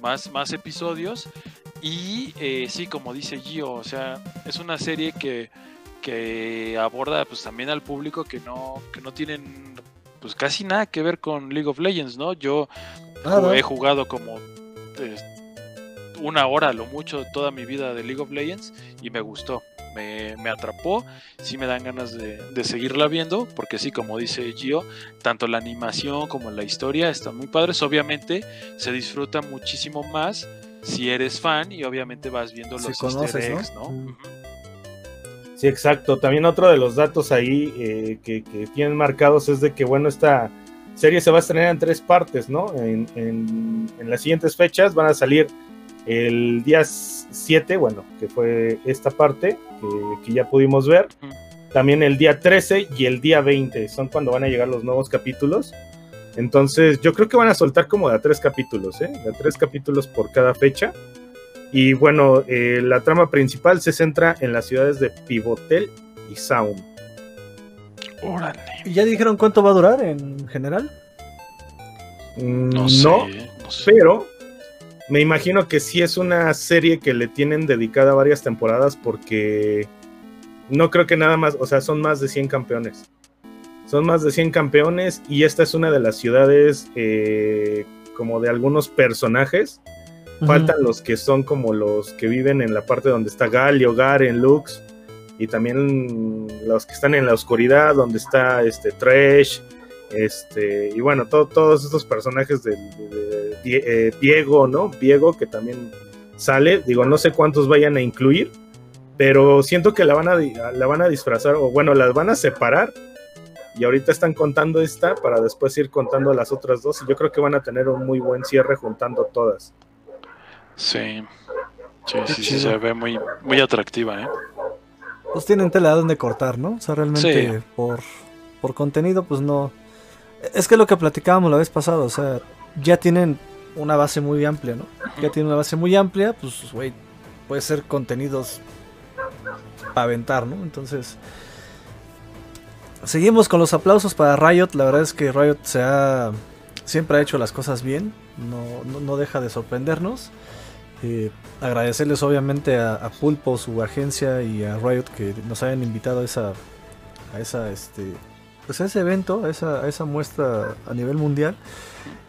más, más episodios. Y eh, sí, como dice Gio, o sea, es una serie que, que aborda pues también al público que no, que no tienen pues casi nada que ver con League of Legends, ¿no? Yo he jugado como eh, una hora, lo mucho, toda mi vida de League of Legends y me gustó me, atrapó, sí me dan ganas de, seguirla viendo, porque sí, como dice Gio, tanto la animación como la historia están muy padres, obviamente se disfruta muchísimo más si eres fan y obviamente vas viendo los easter eggs, ¿no? Sí, exacto. También otro de los datos ahí eh, que, tienen marcados es de que, bueno, esta serie se va a estrenar en tres partes, ¿no? En, en las siguientes fechas van a salir el día 7, bueno, que fue esta parte que, ya pudimos ver. También el día 13 y el día 20 son cuando van a llegar los nuevos capítulos. Entonces, yo creo que van a soltar como de a tres capítulos, ¿eh? De a tres capítulos por cada fecha. Y bueno, eh, la trama principal se centra en las ciudades de Pivotel y Sound. Órale. ¿Y ya dijeron cuánto va a durar en general? Mm, no, no pero me imagino que sí es una serie que le tienen dedicada varias temporadas porque no creo que nada más, o sea, son más de 100 campeones. Son más de 100 campeones y esta es una de las ciudades eh, como de algunos personajes. Faltan los que son como los que viven en la parte donde está Galio, Garen, Lux y también los que están en la oscuridad donde está este Trash, este, y bueno, todos estos personajes de, eh, Diego, ¿no? Diego, que también sale. Digo, no sé cuántos vayan a incluir, pero siento que la van a, la van a disfrazar, o bueno, las van a separar. Y ahorita están contando esta para después ir contando las otras dos. Y yo creo que van a tener un muy buen cierre juntando todas. Sí, sí, sí, se ve muy, muy atractiva, ¿eh? Pues tienen tela donde cortar, ¿no? O sea, realmente por, por contenido, pues no, es que lo que platicábamos la vez pasada, o sea, ya tienen una base muy amplia, ¿no? Ya tienen una base muy amplia, pues, güey, puede ser contenidos para aventar, ¿no? Entonces, seguimos con los aplausos para Riot. La verdad es que Riot se ha, siempre ha hecho las cosas bien, no, no, deja de sorprendernos. Eh, agradecerles obviamente a, a, Pulpo, su agencia y a Riot que nos hayan invitado a esa, a esa, este, pues ese evento, esa, esa muestra a nivel mundial.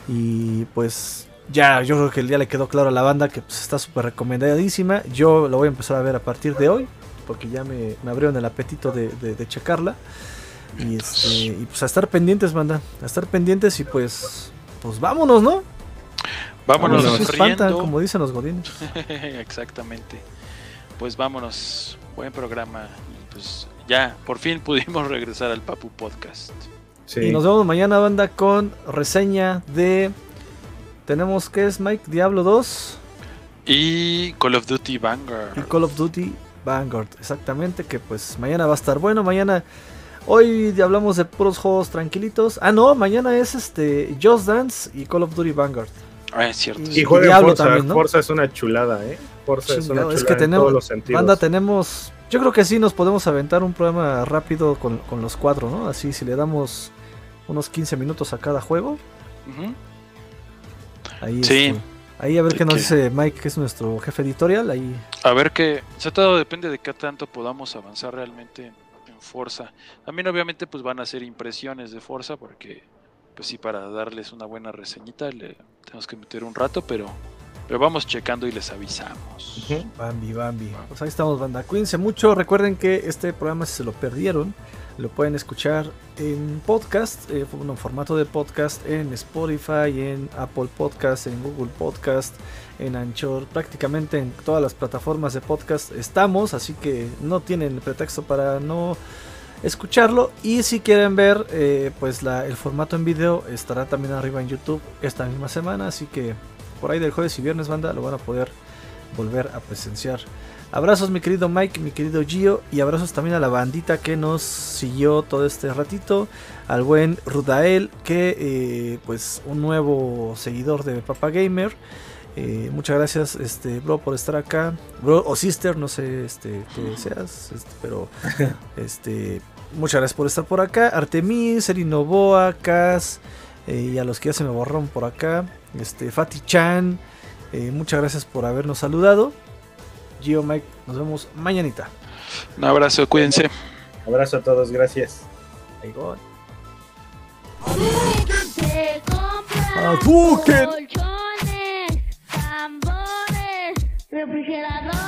Y pues ya yo creo que el día le quedó claro a la banda que pues, está súper recomendadísima. Yo lo voy a empezar a ver a partir de hoy, porque ya me, me abrieron el apetito de, de, checarla. Y, este, y pues a estar pendientes, banda. A estar pendientes y pues, pues vámonos, ¿no? Vámonos, vámonos como dicen los godines. Exactamente. Pues vámonos. Buen programa. pues ya, por fin pudimos regresar al Papu Podcast. Y nos vemos mañana, banda, con reseña de. Tenemos que es Mike Diablo 2 y Call of Duty Vanguard. Y Call of Duty Vanguard, exactamente. Que pues mañana va a estar bueno. Mañana, hoy hablamos de puros juegos tranquilitos. Ah, no, mañana es este Just Dance y Call of Duty Vanguard. Ah, es cierto. Y, juega Forza, también, Forza es una chulada, ¿eh? Forza es una chulada es que tenemos, todos los sentidos. Banda, tenemos yo creo que sí nos podemos aventar un programa rápido con, los cuatro, ¿no? Así si le damos unos 15 minutos a cada juego. Ahí, sí. Este, ahí a ver qué nos dice Mike, que es nuestro jefe editorial. Ahí. A ver qué. O sea, todo depende de qué tanto podamos avanzar realmente en Forza. También, obviamente, pues van a ser impresiones de Forza, porque, pues sí, para darles una buena reseñita le tenemos que meter un rato, pero Pero vamos checando y les avisamos. Bambi, Bambi. Pues ahí estamos, banda. Cuídense mucho. Recuerden que este programa, si se lo perdieron, lo pueden escuchar en podcast, eh, en formato de podcast en Spotify, en Apple Podcast, en Google Podcast, en Anchor, prácticamente en todas las plataformas de podcast estamos, así que no tienen pretexto para no escucharlo. Y si quieren ver, eh, pues la, el formato en video estará también arriba en YouTube esta misma semana, así que por ahí del jueves y viernes, banda, lo van a poder volver a presenciar. Abrazos mi querido Mike, mi querido Gio y abrazos también a la bandita que nos siguió todo este ratito, al buen Rudael que eh, pues un nuevo seguidor de Papa Gamer. Eh, muchas gracias, este, bro, por estar acá. Bro o sister, no sé este, que seas, este, pero este, muchas gracias por estar por acá. Artemis, Erinoboa, Cas, eh, y a los que ya se me borraron por acá. Este, Fati Chan, eh, muchas gracias por habernos saludado. Gio Mike, nos vemos mañanita. Un abrazo, cuídense. Un abrazo a todos, gracias. Azúcar. Colchones, tambores, refrigerador.